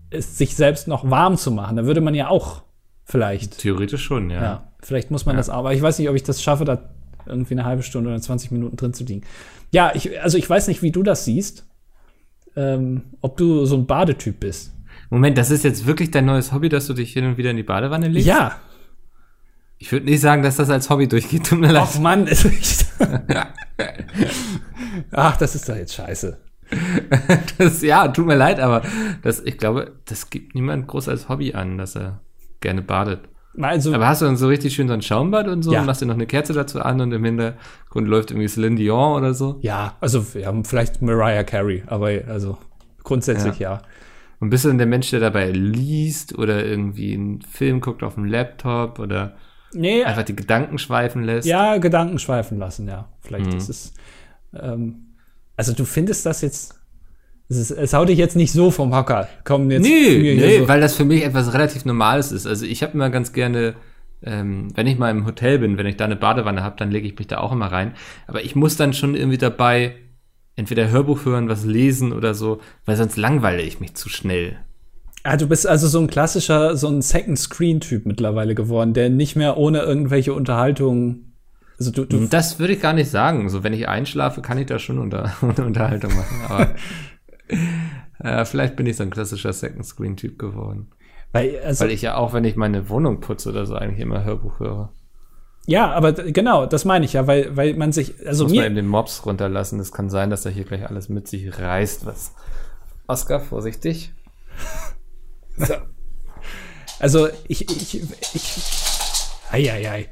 A: es sich selbst noch warm zu machen. Da würde man ja auch vielleicht.
B: Theoretisch schon, ja.
A: ja vielleicht muss man ja. das, aber ich weiß nicht, ob ich das schaffe, da irgendwie eine halbe Stunde oder 20 Minuten drin zu liegen. Ja, ich, also ich weiß nicht, wie du das siehst. Ähm, ob du so ein Badetyp bist.
B: Moment, das ist jetzt wirklich dein neues Hobby, dass du dich hin und wieder in die Badewanne legst?
A: Ja.
B: Ich würde nicht sagen, dass das als Hobby durchgeht. Tut mir leid.
A: Ach Mann, ist nicht. Ach, das ist doch jetzt scheiße.
B: Das, ja, tut mir leid, aber das, ich glaube, das gibt niemand groß als Hobby an, dass er gerne badet. Also, aber hast du dann so richtig schön so ein Schaumbad und so ja. und machst dir noch eine Kerze dazu an und im Hintergrund läuft irgendwie Celine Dion oder so?
A: Ja, also wir haben vielleicht Mariah Carey, aber also grundsätzlich ja. ja.
B: Und bist du denn der Mensch, der dabei liest oder irgendwie einen Film guckt auf dem Laptop oder nee, einfach die Gedanken schweifen lässt?
A: Ja, Gedanken schweifen lassen, ja. Vielleicht mhm. ist es. Ähm, also du findest das jetzt es, ist, es haut dich jetzt nicht so vom Hocker. Komm jetzt.
B: Nee, nee so. weil das für mich etwas relativ Normales ist. Also ich habe immer ganz gerne, ähm, wenn ich mal im Hotel bin, wenn ich da eine Badewanne habe, dann lege ich mich da auch immer rein. Aber ich muss dann schon irgendwie dabei entweder Hörbuch hören, was lesen oder so, weil sonst langweile ich mich zu schnell.
A: Ah, du bist also so ein klassischer, so ein Second-Screen-Typ mittlerweile geworden, der nicht mehr ohne irgendwelche Unterhaltungen
B: also du, du das würde ich gar nicht sagen. So, wenn ich einschlafe, kann ich da schon unter, Unterhaltung machen. Aber ja, vielleicht bin ich so ein klassischer Second Screen Typ geworden. Weil, also, Weil ich ja auch, wenn ich meine Wohnung putze oder so, eigentlich immer Hörbuch höre.
A: Ja, aber genau, das meine ich ja, weil, weil man sich, also
B: Muss mir. man eben den Mobs runterlassen. Es kann sein, dass er hier gleich alles mit sich reißt, was. Oscar, vorsichtig.
A: so. Also, ich, ich, ich. Eieiei.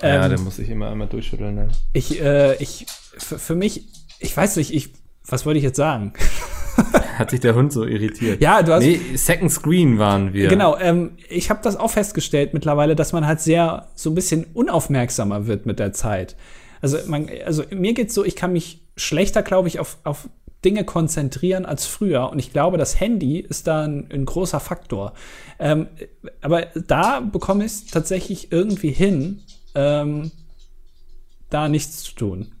B: Ja, ähm, da muss ich immer einmal durchschütteln. Ne?
A: Ich, äh, ich, für mich, ich weiß nicht, ich, was wollte ich jetzt sagen?
B: Hat sich der Hund so irritiert?
A: Ja, du hast.
B: Nee, Second Screen waren wir.
A: Genau, ähm, ich habe das auch festgestellt mittlerweile, dass man halt sehr so ein bisschen unaufmerksamer wird mit der Zeit. Also, man, also mir geht's so, ich kann mich schlechter, glaube ich, auf, auf Dinge konzentrieren als früher. Und ich glaube, das Handy ist da ein, ein großer Faktor. Ähm, aber da bekomme ich es tatsächlich irgendwie hin, ähm, da nichts zu tun.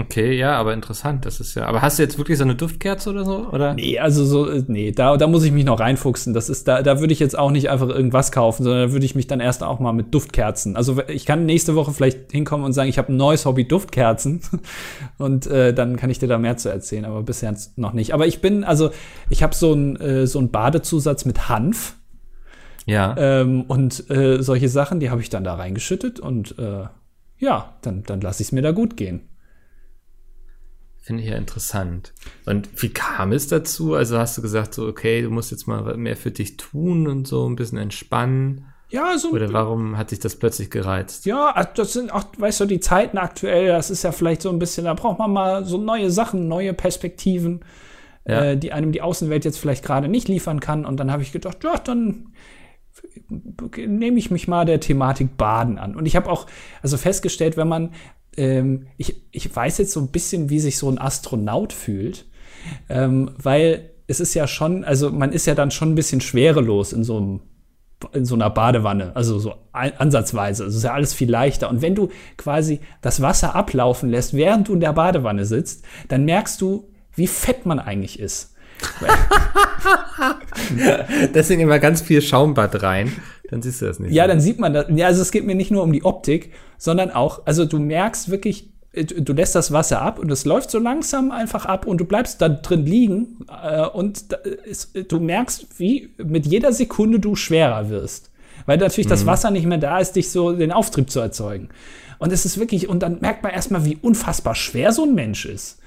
B: Okay, ja, aber interessant, das ist ja. Aber hast du jetzt wirklich so eine Duftkerze oder so? Oder?
A: Nee, also so, äh, nee, da, da muss ich mich noch reinfuchsen. Das ist, da, da würde ich jetzt auch nicht einfach irgendwas kaufen, sondern da würde ich mich dann erst auch mal mit Duftkerzen. Also ich kann nächste Woche vielleicht hinkommen und sagen, ich habe ein neues Hobby Duftkerzen. Und äh, dann kann ich dir da mehr zu erzählen, aber bisher noch nicht. Aber ich bin, also, ich habe so ein äh, so ein Badezusatz mit Hanf.
B: Ja.
A: Ähm, und äh, solche Sachen, die habe ich dann da reingeschüttet und äh, ja, dann, dann lasse ich es mir da gut gehen.
B: Finde ich ja interessant. Und wie kam es dazu? Also hast du gesagt, so, okay, du musst jetzt mal mehr für dich tun und so ein bisschen entspannen.
A: Ja, so.
B: Oder warum hat dich das plötzlich gereizt?
A: Ja, das sind auch, weißt du, die Zeiten aktuell, das ist ja vielleicht so ein bisschen, da braucht man mal so neue Sachen, neue Perspektiven, ja. äh, die einem die Außenwelt jetzt vielleicht gerade nicht liefern kann. Und dann habe ich gedacht, ja, dann nehme ich mich mal der Thematik Baden an. Und ich habe auch also festgestellt, wenn man, ähm, ich, ich weiß jetzt so ein bisschen, wie sich so ein Astronaut fühlt, ähm, weil es ist ja schon, also man ist ja dann schon ein bisschen schwerelos in so einem in so einer Badewanne, also so ansatzweise. Also ist ja alles viel leichter. Und wenn du quasi das Wasser ablaufen lässt, während du in der Badewanne sitzt, dann merkst du, wie fett man eigentlich ist.
B: Deswegen immer ganz viel Schaumbad rein. Dann siehst du das nicht.
A: Ja, dann sieht man das. Ja, also es geht mir nicht nur um die Optik, sondern auch, also du merkst wirklich, äh, du lässt das Wasser ab und es läuft so langsam einfach ab und du bleibst da drin liegen äh, und ist, du merkst, wie mit jeder Sekunde du schwerer wirst. Weil natürlich mhm. das Wasser nicht mehr da ist, dich so den Auftrieb zu erzeugen. Und es ist wirklich, und dann merkt man erstmal, wie unfassbar schwer so ein Mensch ist.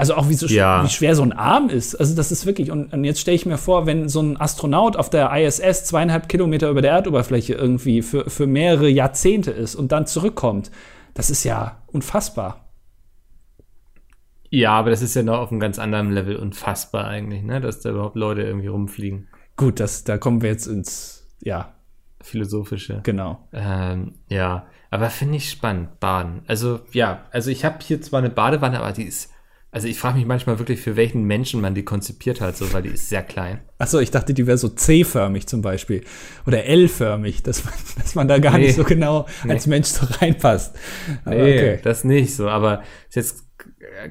A: Also auch wie, so ja. wie schwer so ein Arm ist. Also das ist wirklich, und, und jetzt stelle ich mir vor, wenn so ein Astronaut auf der ISS zweieinhalb Kilometer über der Erdoberfläche irgendwie für, für mehrere Jahrzehnte ist und dann zurückkommt, das ist ja unfassbar.
B: Ja, aber das ist ja noch auf einem ganz anderen Level unfassbar eigentlich, ne? Dass da überhaupt Leute irgendwie rumfliegen.
A: Gut, das, da kommen wir jetzt ins, ja.
B: Philosophische.
A: Genau.
B: Ähm, ja, aber finde ich spannend, Baden. Also, ja, also ich habe hier zwar eine Badewanne, aber die ist also ich frage mich manchmal wirklich, für welchen Menschen man die konzipiert hat, so, weil die ist sehr klein.
A: Achso, ich dachte, die wäre so C-förmig zum Beispiel. Oder L-förmig, dass man, dass man da gar nee, nicht so genau nee. als Mensch so reinpasst.
B: Aber nee, okay. das nicht so. Aber ist jetzt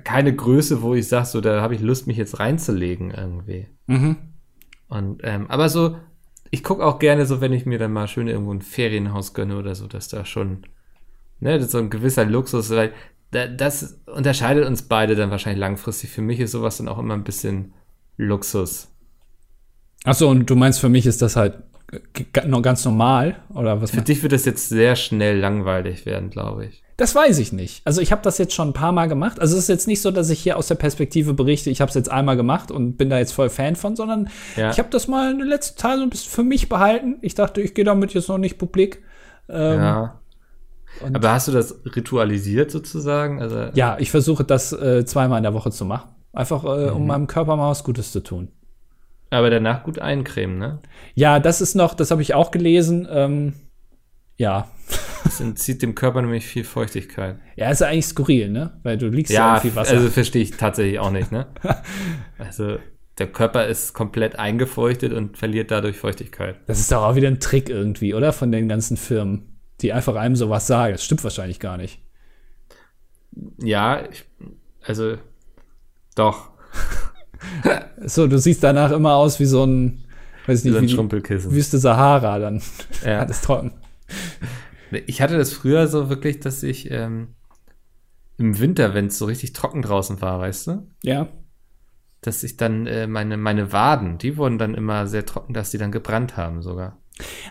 B: keine Größe, wo ich sage, so, da habe ich Lust, mich jetzt reinzulegen irgendwie. Mhm. Und, ähm, aber so, ich gucke auch gerne so, wenn ich mir dann mal schön irgendwo ein Ferienhaus gönne oder so, dass da schon, ne, so ein gewisser Luxus, weil das unterscheidet uns beide dann wahrscheinlich langfristig. Für mich ist sowas dann auch immer ein bisschen Luxus.
A: Achso, und du meinst, für mich ist das halt noch ganz normal? Oder was?
B: Für dich wird das jetzt sehr schnell langweilig werden, glaube ich.
A: Das weiß ich nicht. Also ich habe das jetzt schon ein paar Mal gemacht. Also es ist jetzt nicht so, dass ich hier aus der Perspektive berichte, ich habe es jetzt einmal gemacht und bin da jetzt voll Fan von, sondern
B: Ja.
A: ich habe das mal in den letzten Tagen so ein bisschen für mich behalten. Ich dachte, ich gehe damit jetzt noch nicht publik. Ähm,
B: Ja.
A: Und-
B: Aber hast du das ritualisiert sozusagen? Also,
A: Ja, ich versuche das äh, zweimal in der Woche zu machen. Einfach, äh,
B: Mhm.
A: um meinem Körper mal was Gutes zu tun.
B: aber danach gut eincremen, ne?
A: Ja, das ist noch, das habe ich auch gelesen. Ähm, ja.
B: Das entzieht dem Körper nämlich viel Feuchtigkeit.
A: Ja, ist ja eigentlich skurril, ne? Weil du liegst ja,
B: Ja,
A: irgendwie Wasser.
B: also verstehe ich tatsächlich auch nicht, ne? also der Körper ist komplett eingefeuchtet und verliert dadurch Feuchtigkeit.
A: das ist doch auch wieder ein Trick irgendwie, oder? Von den ganzen Firmen, die einfach einem sowas sagen. Das stimmt wahrscheinlich gar nicht.
B: Ja, ich, also doch,
A: So, du siehst danach immer aus wie so ein, weiß
B: wie
A: nicht,
B: so ein
A: wie
B: Schrumpelkissen.
A: Wüste Sahara dann.
B: Ja.
A: Alles trocken.
B: Ich hatte das früher so wirklich, dass ich ähm, im Winter, wenn es so richtig trocken draußen war, weißt du,
A: Ja.
B: dass ich dann äh, meine, meine Waden, die wurden dann immer sehr trocken, dass die dann gebrannt haben sogar.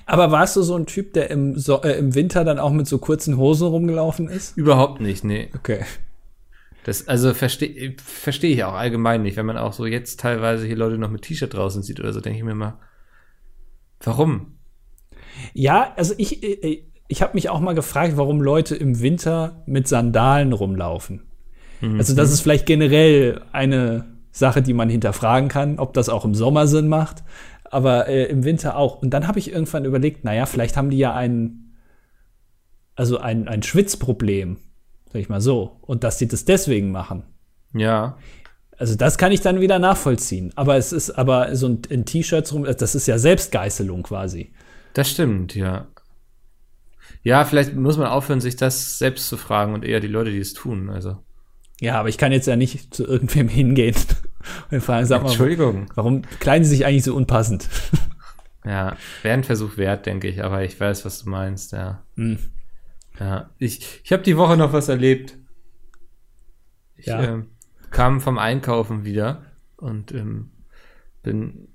A: Aber warst du so ein Typ, der im, so äh, im Winter dann auch mit so kurzen Hosen rumgelaufen ist?
B: Überhaupt nicht, nee.
A: Okay.
B: Das, also verstehe versteh ich auch allgemein nicht, wenn man auch so jetzt teilweise hier Leute noch mit T-Shirt draußen sieht oder so, denke ich mir mal, warum?
A: Ja, also ich, äh, ich habe mich auch mal gefragt, warum Leute im Winter mit Sandalen rumlaufen. Also das ist vielleicht generell eine Sache, die man hinterfragen kann, ob das auch im Sommer Sinn macht, aber äh, im Winter auch. Und dann habe ich irgendwann überlegt, naja, vielleicht haben die ja ein, also ein, ein Schwitzproblem, sag ich mal so, und dass die das deswegen machen.
B: Ja,
A: Also das kann ich dann wieder nachvollziehen. Aber es ist aber so ein, in T-Shirts rum, das ist ja Selbstgeißelung quasi.
B: das stimmt, ja. Ja, vielleicht muss man aufhören, sich das selbst zu fragen und eher die Leute, die es tun. Also,
A: Ja, aber ich kann jetzt ja nicht zu irgendwem hingehen und fragen, sag mal,
B: Entschuldigung.
A: warum kleiden sie sich eigentlich so unpassend?
B: Ja, wäre ein Versuch wert, denke ich, aber ich weiß, was du meinst, ja.
A: Hm.
B: Ja, ich, ich habe die Woche noch was erlebt. Ich
A: Ja.
B: ähm, kam vom Einkaufen wieder und ähm, bin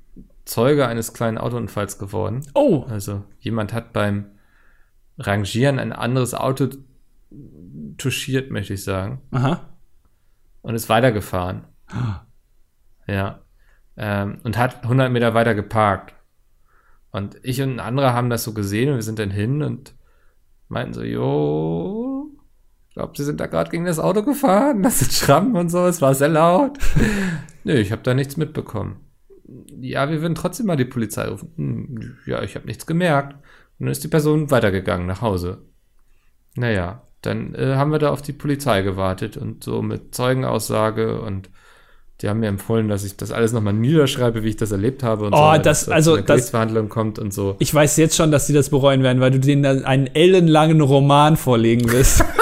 B: Zeuge eines kleinen Autounfalls geworden.
A: Oh,
B: Also jemand hat beim Rangieren ein anderes Auto touchiert, möchte ich sagen,
A: aha.
B: und ist weitergefahren. Ja. Ähm, und hat 100 Meter weiter geparkt. Und ich und ein anderer haben das so gesehen und wir sind dann hin und meinten so, jo, ich glaube, sie sind da gerade gegen das Auto gefahren, das sind Schrammen und so, es war sehr laut. Nö, ich habe da nichts mitbekommen. Ja, wir würden trotzdem mal die Polizei rufen. Hm, ja, ich habe nichts gemerkt. Und dann ist die Person weitergegangen nach Hause. Naja, dann äh, haben wir da auf die Polizei gewartet und so mit Zeugenaussage und die haben mir empfohlen, dass ich das alles nochmal niederschreibe, wie ich das erlebt habe und
A: Oh,
B: so,
A: das- also das-
B: Gerichtsverhandlung kommt und so.
A: Ich weiß jetzt schon, dass sie das bereuen werden, weil du denen dann einen ellenlangen Roman vorlegen wirst.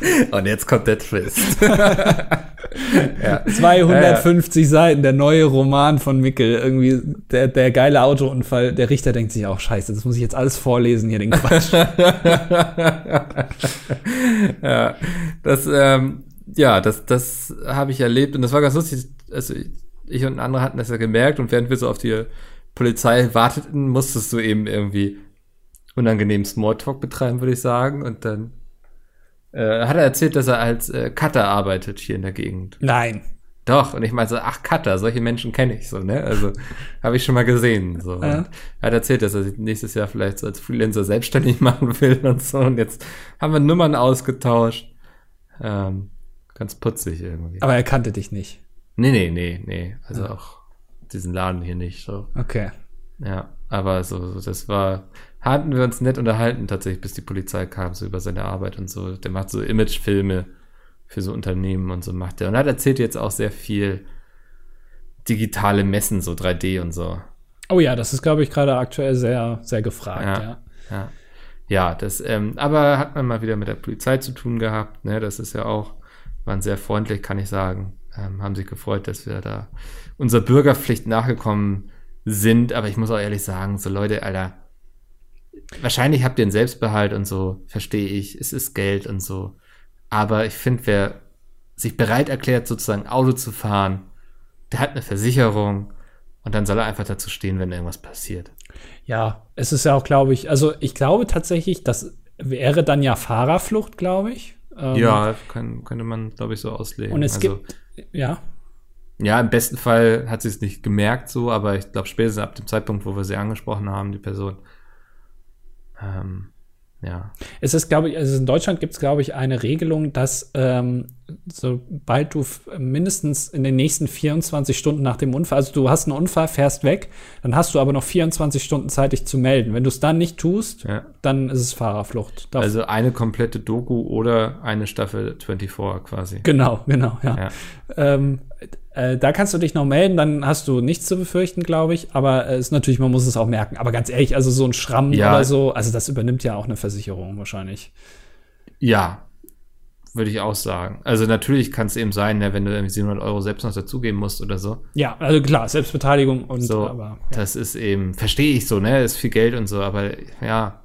B: Und jetzt kommt der Twist.
A: 250 Seiten, der neue Roman von Mickel. Irgendwie der, der geile Autounfall. Der Richter denkt sich auch, scheiße, das muss ich jetzt alles vorlesen hier, den Quatsch.
B: ja, das, ähm, ja, das, das habe ich erlebt und das war ganz lustig. Also ich und ein anderer hatten das ja gemerkt und während wir so auf die Polizei warteten, musstest du eben irgendwie unangenehm Smalltalk betreiben, würde ich sagen. Und dann äh, hat er erzählt, dass er als äh, Cutter arbeitet hier in der Gegend.
A: Nein.
B: Doch, und ich meinte so, ach Cutter, solche Menschen kenne ich so, ne? Also habe ich schon mal gesehen. So. Und
A: Ja.
B: er hat erzählt, dass er sich nächstes Jahr vielleicht so als Freelancer selbstständig machen will und so. Und jetzt haben wir Nummern ausgetauscht. Ähm, ganz putzig irgendwie.
A: Aber er kannte dich nicht.
B: Nee, nee, nee, nee. Also auch diesen Laden hier nicht. So.
A: Okay.
B: Ja, aber so, so, das war, hatten wir uns nett unterhalten tatsächlich, bis die Polizei kam, so über seine Arbeit und so. Der macht so Imagefilme für so Unternehmen und so macht er. Und er hat erzählt jetzt auch sehr viel digitale Messen, so 3D und so.
A: Oh ja, das ist, glaube ich, gerade aktuell sehr, sehr gefragt,
B: Ja.
A: ja.
B: Ja, ja das, ähm, aber hat man mal wieder mit der Polizei zu tun gehabt, ne? Das ist ja auch, waren sehr freundlich, kann ich sagen. Ähm, haben sich gefreut, dass wir da unserer Bürgerpflicht nachgekommen sind. Aber ich muss auch ehrlich sagen, so Leute, Alter, wahrscheinlich habt ihr einen Selbstbehalt und so, verstehe ich. Es ist Geld und so. Aber ich finde, wer sich bereit erklärt, sozusagen Auto zu fahren, der hat eine Versicherung und dann soll er einfach dazu stehen, wenn irgendwas passiert.
A: Ja, es ist ja auch, glaube ich, also ich glaube tatsächlich, dass wäre dann ja Fahrerflucht, glaube ich.
B: Ähm, ja, kann, könnte man, glaube ich, so auslegen.
A: Und es also, gibt, ja.
B: Ja, im besten Fall hat sie es nicht gemerkt so, aber ich glaube, spätestens ab dem Zeitpunkt, wo wir sie angesprochen haben, die Person, ähm, ja.
A: Es ist, glaube ich, also in Deutschland gibt es, glaube ich, eine Regelung, dass ähm, sobald du mindestens in den nächsten 24 Stunden nach dem Unfall, also du hast einen Unfall, fährst weg, dann hast du aber noch 24 Stunden Zeit, dich zu melden. Wenn du es dann nicht tust, ja. dann ist es Fahrerflucht.
B: Darf also eine komplette Doku oder eine Staffel 24 quasi.
A: Genau, genau, ja. ja. Ähm, äh, da kannst du dich noch melden, dann hast du nichts zu befürchten, glaube ich. Aber es äh, ist natürlich, man muss es auch merken. Aber ganz ehrlich, also so ein Schramm ja. oder so, also das übernimmt ja auch eine Versicherung wahrscheinlich.
B: Ja, würde ich auch sagen. Also natürlich kann es eben sein, ne, wenn du irgendwie 700 Euro selbst noch dazugeben musst oder so.
A: Ja, also klar, Selbstbeteiligung und
B: so. Aber, ja. Das ist eben, verstehe ich so, ne, ist viel Geld und so, aber ja.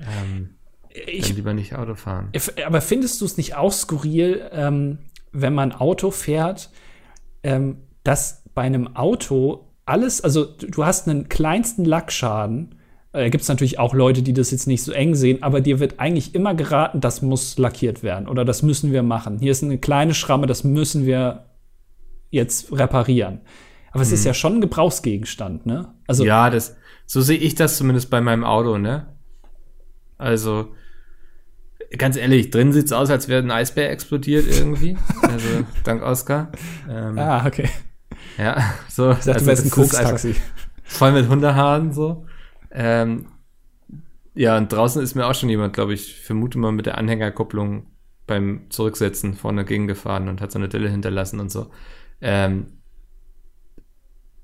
B: Ähm, ich lieber nicht Auto fahren.
A: Aber findest du es nicht auch skurril, ähm, wenn man Auto fährt, ähm, dass bei einem Auto alles, also du hast einen kleinsten Lackschaden. Äh, Gibt es natürlich auch Leute, die das jetzt nicht so eng sehen, aber dir wird eigentlich immer geraten, das muss lackiert werden oder das müssen wir machen. Hier ist eine kleine Schramme, das müssen wir jetzt reparieren. Aber es ist mhm. ja schon ein Gebrauchsgegenstand, ne?
B: Also ja, das so sehe ich das zumindest bei meinem Auto, ne? Also ganz ehrlich, drin sieht es aus, als wäre ein Eisbär explodiert irgendwie. also dank Oscar.
A: Ähm, ah, okay.
B: Ja, so.
A: Ich dachte, also, du wärst ein Koks-Taxi.
B: Voll mit Hundehaaren so. Ähm, ja, und draußen ist mir auch schon jemand, glaube ich, vermute mal mit der Anhängerkupplung beim Zurücksetzen vorne gegengefahren und hat so eine Delle hinterlassen und so. Ähm,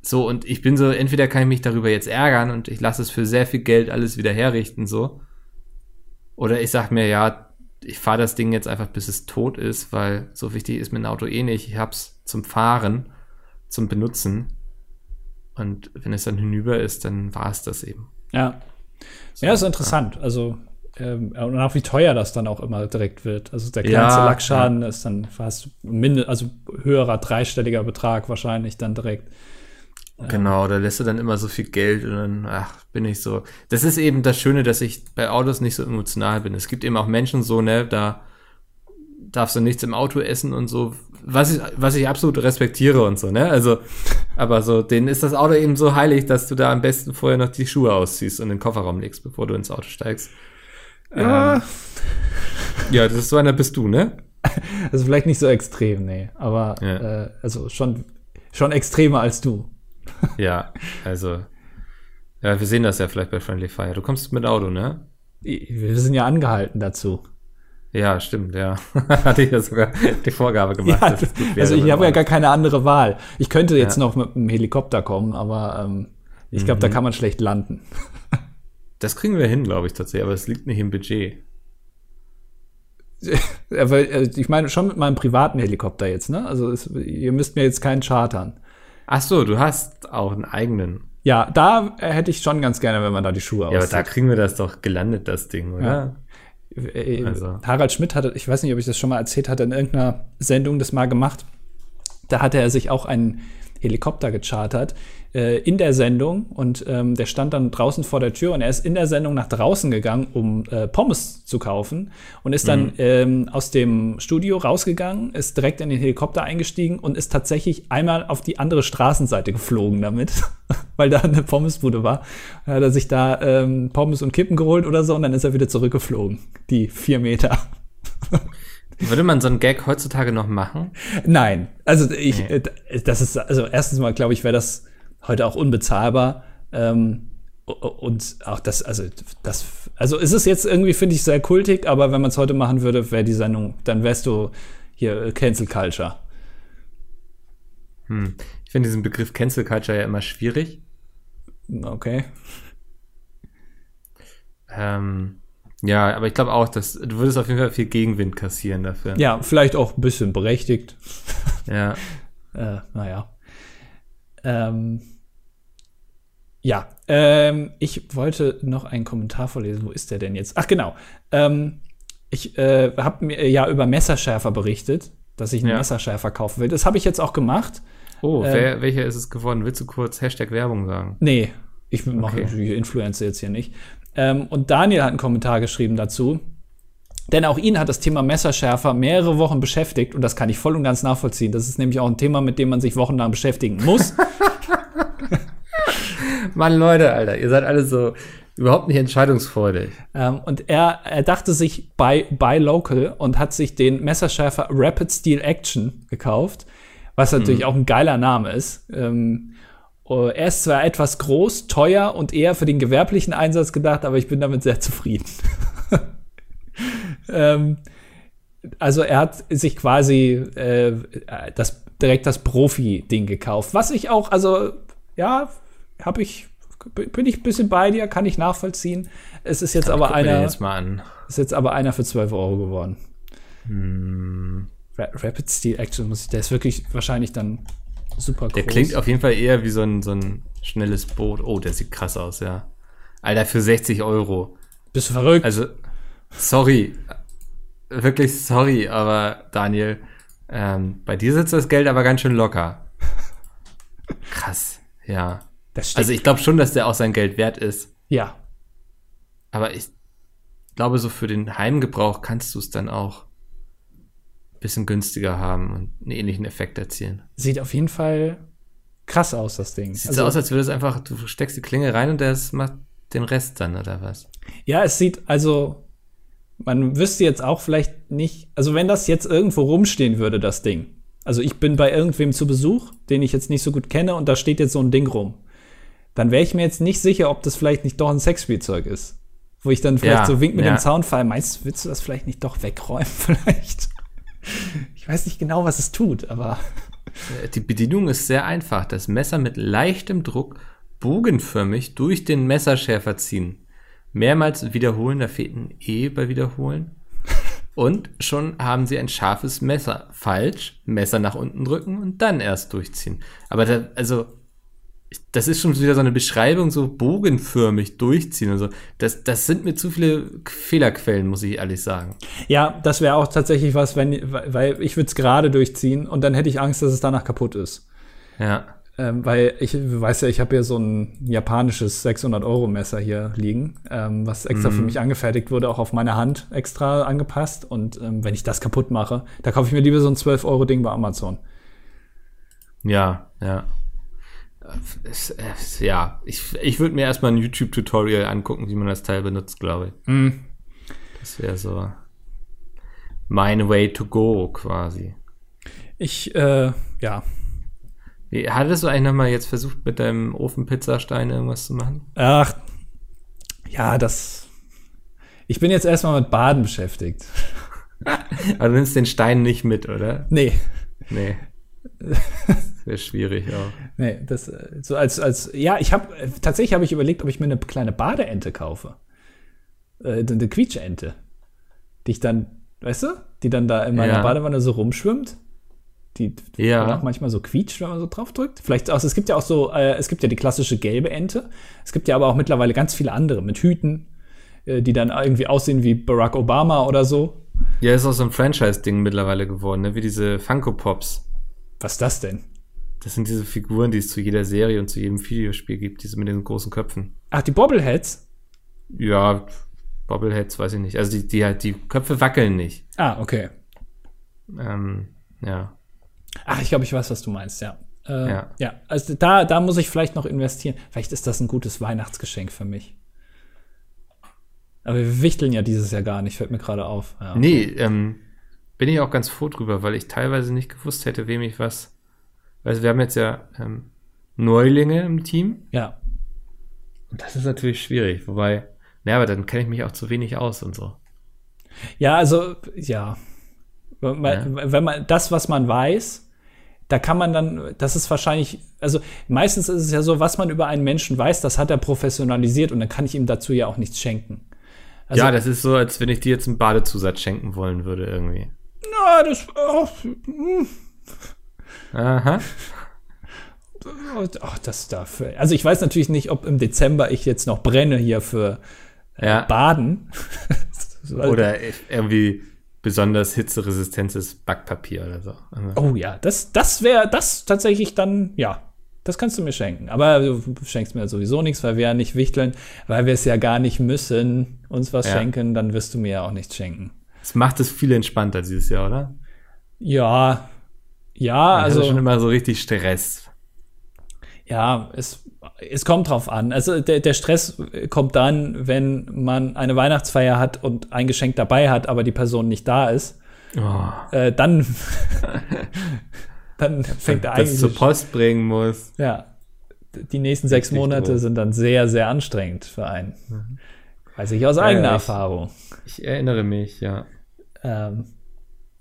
B: so, und ich bin so, entweder kann ich mich darüber jetzt ärgern und ich lasse es für sehr viel Geld alles wieder herrichten, so. Oder ich sag mir, ja, ich fahre das Ding jetzt einfach, bis es tot ist, weil so wichtig ist mir ein Auto eh nicht. Ich hab's zum Fahren, zum Benutzen. Und wenn es dann hinüber ist, dann war es das eben.
A: Ja. So, ja, ist interessant. Ja. Also, ähm, und auch wie teuer das dann auch immer direkt wird. Also der kleinste ja, Lackschaden ja. ist dann fast mindest, also höherer dreistelliger Betrag wahrscheinlich dann direkt.
B: Genau, da lässt du dann immer so viel Geld und dann, ach, bin ich so. Das ist eben das Schöne, dass ich bei Autos nicht so emotional bin. Es gibt eben auch Menschen so, ne, da darfst du nichts im Auto essen und so, was ich, was ich absolut respektiere und so, ne? Also, aber so, denen ist das Auto eben so heilig, dass du da am besten vorher noch die Schuhe ausziehst und den Kofferraum legst, bevor du ins Auto steigst. Ja. Ähm, ja, das ist so einer bist du, ne?
A: Also vielleicht nicht so extrem, nee, aber ja. äh, also schon, schon extremer als du
B: ja, also. Ja, wir sehen das ja vielleicht bei Friendly Fire. Du kommst mit Auto, ne?
A: Wir sind ja angehalten dazu.
B: Ja, stimmt, ja. Hatte ich ja sogar die Vorgabe gemacht. Ja,
A: also ich habe ja gar keine andere Wahl. Ich könnte jetzt ja. noch mit einem Helikopter kommen, aber ähm, ich glaube, mhm. da kann man schlecht landen.
B: das kriegen wir hin, glaube ich tatsächlich, aber es liegt nicht im Budget.
A: äh, ich meine, schon mit meinem privaten Helikopter jetzt, ne? Also es, ihr müsst mir jetzt keinen chartern.
B: Ach so, du hast auch einen eigenen.
A: Ja, da hätte ich schon ganz gerne, wenn man da die Schuhe auszieht.
B: Ja, aber da kriegen wir das doch gelandet, das Ding, oder?
A: Ja. Äh, also. Harald Schmidt hatte, ich weiß nicht, ob ich das schon mal erzählt hatte, in irgendeiner Sendung das mal gemacht. Da hatte er sich auch einen Helikopter gechartert äh, in der Sendung und ähm, der stand dann draußen vor der Tür und er ist in der Sendung nach draußen gegangen, um äh, Pommes zu kaufen und ist dann mhm. ähm, aus dem Studio rausgegangen, ist direkt in den Helikopter eingestiegen und ist tatsächlich einmal auf die andere Straßenseite geflogen damit, weil da eine Pommesbude war. Dann hat er sich da ähm, Pommes und Kippen geholt oder so und dann ist er wieder zurückgeflogen, die vier Meter.
B: Würde man so einen Gag heutzutage noch machen?
A: Nein. Also ich, nee. Äh, das ist, also erstens mal, glaube ich, wäre das heute auch unbezahlbar. Ähm, und auch das, also das, also ist es jetzt irgendwie, finde ich, sehr kultig, aber wenn man es heute machen würde, wäre die Sendung, dann wärst du hier äh, Cancel Culture.
B: Hm. Ich finde diesen Begriff Cancel Culture ja immer schwierig.
A: Okay.
B: Ähm, ja, aber ich glaube auch, dass du würdest auf jeden Fall viel Gegenwind kassieren dafür.
A: Ja, vielleicht auch ein bisschen berechtigt.
B: Ja.
A: äh, naja. Ähm, ja, ähm, ich wollte noch einen Kommentar vorlesen. Wo ist der denn jetzt? Ach, genau. Ähm, ich äh, habe mir ja über Messerschärfer berichtet, dass ich einen ja. Messerschärfer kaufen will. Das habe ich jetzt auch gemacht.
B: Oh, ähm, wer, welcher ist es geworden? Willst du kurz Hashtag Werbung sagen?
A: Nee, ich mache okay. Influencer jetzt hier nicht. Ähm, und Daniel hat einen Kommentar geschrieben dazu. Denn auch ihn hat das Thema Messerschärfer mehrere Wochen beschäftigt und das kann ich voll und ganz nachvollziehen. Das ist nämlich auch ein Thema, mit dem man sich wochenlang beschäftigen muss.
B: Mann, Leute, Alter, ihr seid alle so überhaupt nicht entscheidungsfreudig.
A: Ähm, und er, er dachte sich bei Buy Local und hat sich den Messerschärfer Rapid Steel Action gekauft, was natürlich mhm. auch ein geiler Name ist. Ähm, oh, er ist zwar etwas groß, teuer und eher für den gewerblichen Einsatz gedacht, aber ich bin damit sehr zufrieden. ähm, also er hat sich quasi äh, das, direkt das Profi-Ding gekauft, was ich auch, also ja, habe ich bin ich ein bisschen bei dir, kann ich nachvollziehen. Es ist jetzt aber einer.
B: Jetzt.
A: Ist jetzt aber einer für 12 Euro geworden. Hm. Rapid Steel Action muss ich, der ist wirklich wahrscheinlich dann super
B: groß. Der klingt auf jeden Fall eher wie so ein, so ein schnelles Boot. Oh, der sieht krass aus, ja. Alter, für 60 Euro.
A: Bist du verrückt?
B: Also, sorry. Wirklich sorry, aber Daniel, ähm, bei dir sitzt das Geld aber ganz schön locker. Krass, ja also ich glaube schon, dass der auch sein Geld wert ist.
A: Ja.
B: Aber ich glaube, so für den Heimgebrauch kannst du es dann auch ein bisschen günstiger haben und einen ähnlichen Effekt erzielen.
A: Sieht auf jeden Fall krass aus, das Ding.
B: Sieht also, so aus, als würde es einfach, du steckst die Klinge rein und das macht den Rest dann, oder was?
A: Ja, es sieht, also, man wüsste jetzt auch vielleicht nicht, also wenn das jetzt irgendwo rumstehen würde, das Ding. Also ich bin bei irgendwem zu Besuch, den ich jetzt nicht so gut kenne, und da steht jetzt so ein Ding rum dann wäre ich mir jetzt nicht sicher, ob das vielleicht nicht doch ein Sexspielzeug ist. Wo ich dann vielleicht ja, so wink mit ja. dem Zaunfall. Meinst du, willst du das vielleicht nicht doch wegräumen? Vielleicht. Ich weiß nicht genau, was es tut, aber.
B: Äh, die Bedienung ist sehr einfach. Das Messer mit leichtem Druck bogenförmig durch den Messerschärfer ziehen. Mehrmals wiederholen, da fehlt ein E bei wiederholen. Und schon haben sie ein scharfes Messer. Falsch, Messer nach unten drücken und dann erst durchziehen. Aber da, also das ist schon wieder so eine Beschreibung, so bogenförmig durchziehen und so. Das, das sind mir zu viele Fehlerquellen, muss ich ehrlich sagen.
A: Ja, das wäre auch tatsächlich was, wenn, weil ich würde es gerade durchziehen und dann hätte ich Angst, dass es danach kaputt ist.
B: Ja.
A: Ähm, weil ich weiß ja, ich habe hier so ein japanisches 600-Euro-Messer hier liegen, ähm, was extra mm. für mhm. mich angefertigt wurde, auch auf meine Hand extra angepasst. Und ähm, wenn ich das kaputt mache, da kaufe ich mir lieber so ein 12-Euro-Ding bei Amazon.
B: Ja, ja es, es, ja, ich, ich würde mir erstmal ein YouTube-Tutorial angucken, wie man das Teil benutzt, glaube ich. Mm. Das wäre so mein way to go quasi.
A: Ich, äh, ja.
B: Hattest du eigentlich nochmal jetzt versucht, mit deinem Ofenpizzastein irgendwas zu machen?
A: Ach, ja, das. Ich bin jetzt erstmal mit Baden beschäftigt.
B: Aber du nimmst den Stein nicht mit, oder?
A: Nee.
B: Nee. Wäre schwierig, ja.
A: Nee, das äh, so als, als, ja, ich habe, tatsächlich habe ich überlegt, ob ich mir eine kleine Badeente kaufe. Äh, eine Quietschente. Die ich dann, weißt du, die dann da in meiner ja. Badewanne so rumschwimmt. Die ja. auch manchmal so quietscht, wenn man so drauf drückt. Vielleicht, also es gibt ja auch so, äh, es gibt ja die klassische gelbe Ente. Es gibt ja aber auch mittlerweile ganz viele andere mit Hüten, äh, die dann irgendwie aussehen wie Barack Obama oder so.
B: Ja, ist auch so ein Franchise-Ding mittlerweile geworden, ne? wie diese Funko Pops.
A: Was ist das denn?
B: Das sind diese Figuren, die es zu jeder Serie und zu jedem Videospiel gibt, diese mit den großen Köpfen.
A: Ach, die Bobbleheads?
B: Ja, Bobbleheads weiß ich nicht. Also die, die halt, die Köpfe wackeln nicht.
A: Ah, okay.
B: Ähm, ja.
A: Ach, ich glaube, ich weiß, was du meinst, ja.
B: Äh, ja.
A: ja. also da, da muss ich vielleicht noch investieren. Vielleicht ist das ein gutes Weihnachtsgeschenk für mich. Aber wir wichteln ja dieses Jahr gar nicht, fällt mir gerade auf.
B: Ja. Nee, ähm, bin ich auch ganz froh drüber, weil ich teilweise nicht gewusst hätte, wem ich was. Also wir haben jetzt ja ähm, Neulinge im Team.
A: Ja.
B: Und das ist natürlich schwierig, wobei, naja, aber dann kenne ich mich auch zu wenig aus und so.
A: Ja, also, ja. Wenn man, ja. wenn man das, was man weiß, da kann man dann, das ist wahrscheinlich, also meistens ist es ja so, was man über einen Menschen weiß, das hat er professionalisiert und dann kann ich ihm dazu ja auch nichts schenken.
B: Also, ja, das ist so, als wenn ich dir jetzt einen Badezusatz schenken wollen würde, irgendwie.
A: Na, das. Oh, hm.
B: Aha.
A: Ach, das dafür. Also ich weiß natürlich nicht, ob im Dezember ich jetzt noch brenne hier für äh, ja. Baden.
B: oder irgendwie besonders hitzeresistentes Backpapier oder so.
A: Also. Oh ja, das, das wäre das tatsächlich dann, ja. Das kannst du mir schenken. Aber du schenkst mir sowieso nichts, weil wir ja nicht wichteln, weil wir es ja gar nicht müssen, uns was
B: Ja.
A: schenken, dann wirst du mir ja auch nichts schenken.
B: Das macht es viel entspannter dieses Jahr, oder?
A: Ja, ja,
B: Man hatte schon
A: also
B: immer so richtig Stress.
A: ja, es, es kommt drauf an. Also der, der Stress kommt dann, wenn man eine Weihnachtsfeier hat und ein Geschenk dabei hat, aber die Person nicht da ist.
B: Oh,
A: Äh, dann, dann fängt er
B: das
A: eigentlich
B: zur Post bringen muss.
A: Ja, die nächsten sechs
B: Richtig
A: Monate sind dann sehr, sehr anstrengend für einen. Weiß ich aus eigener
B: ich-
A: Erfahrung.
B: Ich erinnere mich, ja.
A: Ähm,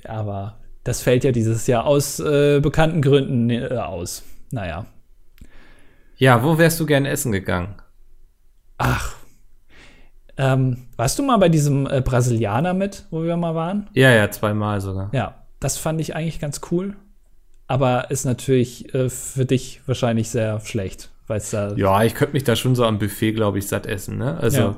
A: aber das fällt ja dieses Jahr aus äh, bekannten Gründen äh, aus. Naja.
B: Ja, wo wärst du gern essen gegangen?
A: Ach. Ähm, warst du mal bei diesem äh, Brasilianer mit, wo wir mal waren?
B: Ja, ja, zweimal sogar.
A: Ja, das fand ich eigentlich ganz cool. Aber ist natürlich äh, für dich wahrscheinlich sehr schlecht, weil es da.
B: Ja, ich könnte mich da schon so am Buffet, glaube ich, satt essen, ne? Also,
A: Ja.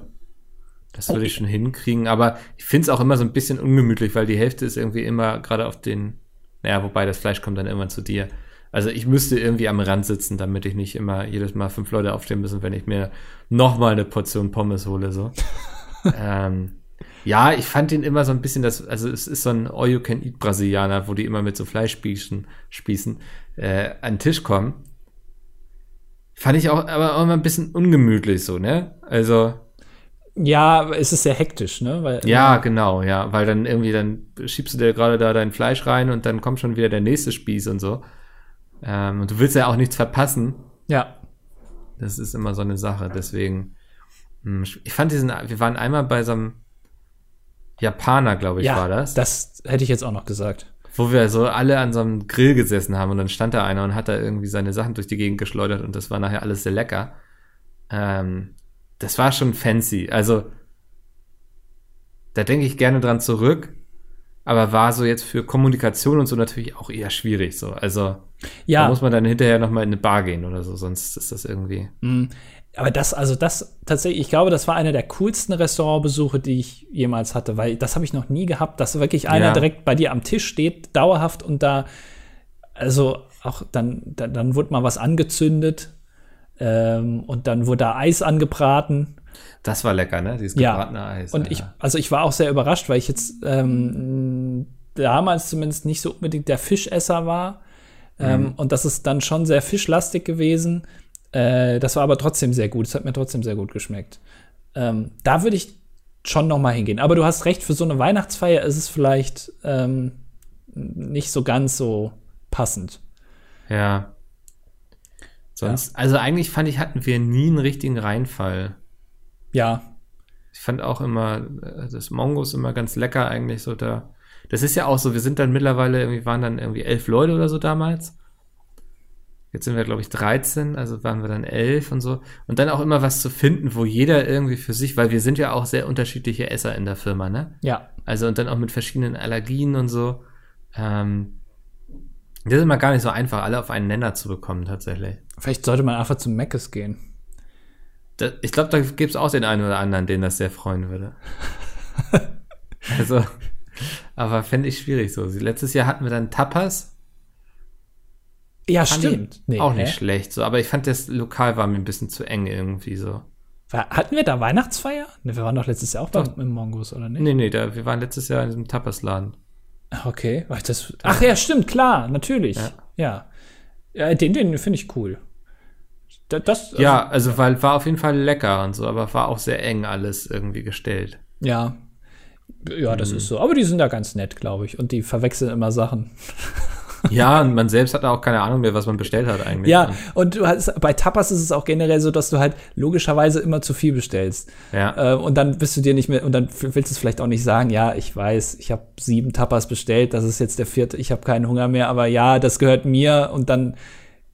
B: Das würde ich schon hinkriegen. Aber ich finde es auch immer so ein bisschen ungemütlich, weil die Hälfte ist irgendwie immer gerade auf den, naja, wobei das Fleisch kommt dann irgendwann zu dir. Also ich müsste irgendwie am Rand sitzen, damit ich nicht immer jedes Mal fünf Leute aufstehen müssen, wenn ich mir noch mal eine Portion Pommes hole, so. ähm, ja, ich fand den immer so ein bisschen das, also es ist so ein All-You-Can-Eat-Brasilianer, wo die immer mit so Fleischspießen Spießen, äh, an den Tisch kommen. Fand ich auch, aber auch immer ein bisschen ungemütlich so, ne? Also,
A: Ja, es ist sehr hektisch, ne? Weil,
B: ja, genau, ja, weil dann irgendwie, dann schiebst du dir gerade da dein Fleisch rein und dann kommt schon wieder der nächste Spieß und so. Ähm, und du willst ja auch nichts verpassen.
A: Ja.
B: Das ist immer so eine Sache, deswegen. hm, Ich fand diesen, wir waren einmal bei so einem Japaner, glaube ich,
A: ja,
B: war das,
A: Das hätte ich jetzt auch noch gesagt.
B: wo wir so alle an so einem Grill gesessen haben und dann stand da einer und hat da irgendwie seine Sachen durch die Gegend geschleudert und das war nachher alles sehr lecker. Ähm, das war schon fancy. Also, da denke ich gerne dran zurück, aber war so jetzt für Kommunikation und so natürlich auch eher schwierig so. Also, da
A: Ja,
B: muss man dann hinterher nochmal in eine Bar gehen oder so, sonst ist das irgendwie.
A: mh, aber das, also das tatsächlich, ich glaube, das war einer der coolsten Restaurantbesuche, die ich jemals hatte, weil das habe ich noch nie gehabt, dass wirklich einer
B: Ja.
A: direkt bei dir am Tisch steht, dauerhaft und da, also auch dann, dann, dann wurde mal was angezündet ähm, und dann wurde da Eis angebraten.
B: Das war lecker, ne? Dieses
A: Ja.
B: gebratene Eis.
A: Und
B: ja.
A: ich, also ich war auch sehr überrascht, weil ich jetzt ähm, damals zumindest nicht so unbedingt der Fischesser war. Ähm, und das ist dann schon sehr fischlastig gewesen. Äh, das war aber trotzdem sehr gut. Es hat mir trotzdem sehr gut geschmeckt. Ähm, da würde ich schon noch mal hingehen. Aber du hast recht, für so eine Weihnachtsfeier ist es vielleicht ähm, nicht so ganz so passend.
B: Ja. Sonst, also eigentlich fand ich, hatten wir nie einen richtigen Reinfall.
A: Ja,
B: Ich fand auch immer, äh, das Mongo ist immer ganz lecker eigentlich so da. Das ist ja auch so, wir sind dann mittlerweile, irgendwie waren dann irgendwie elf Leute oder so damals. Jetzt sind wir, glaube ich, 13, also waren wir dann elf und so. Und dann auch immer was zu finden, wo jeder irgendwie für sich, weil wir sind ja auch sehr unterschiedliche Esser in der Firma, ne?
A: ja,
B: Also und dann auch mit verschiedenen Allergien und so. Ähm, das ist immer gar nicht so einfach, alle auf einen Nenner zu bekommen, tatsächlich.
A: vielleicht sollte man einfach zum Meckes gehen.
B: Da, ich glaube, da gibt es auch den einen oder anderen, den das sehr freuen würde. also, aber fände ich schwierig so. Letztes Jahr hatten wir dann Tapas.
A: Ja,
B: Fand
A: stimmt. Nee,
B: auch
A: hä?
B: nicht schlecht, so. Aber ich fand, das Lokal war mir ein bisschen zu eng irgendwie so.
A: Hatten wir da Weihnachtsfeier? Ne, wir waren doch letztes Jahr auch
B: Doch.
A: beim, im Mongos, oder nicht?
B: Nee, nee, da, wir waren letztes Jahr in diesem Tapasladen.
A: Ach, Okay. War ich das, ach ja, stimmt, klar, natürlich.
B: Ja.
A: Ja. Den, den finde ich cool. Da- Das, also,
B: ja, also, weil war auf jeden Fall lecker und so, aber war auch sehr eng alles irgendwie gestellt.
A: Ja. Ja,
B: Mhm.
A: das ist so. Aber die sind da ganz nett, glaube ich. Und die verwechseln immer Sachen.
B: Ja, und man selbst hat auch keine Ahnung mehr, was man bestellt hat eigentlich.
A: Ja, und du hast, bei Tapas ist es auch generell so, dass du halt logischerweise immer zu viel bestellst.
B: Ja.
A: Äh, und dann bist du dir nicht mehr, und dann willst du es vielleicht auch nicht sagen, ja, ich weiß, ich habe sieben Tapas bestellt, das ist jetzt der vierte, ich habe keinen Hunger mehr, aber ja, das gehört mir und dann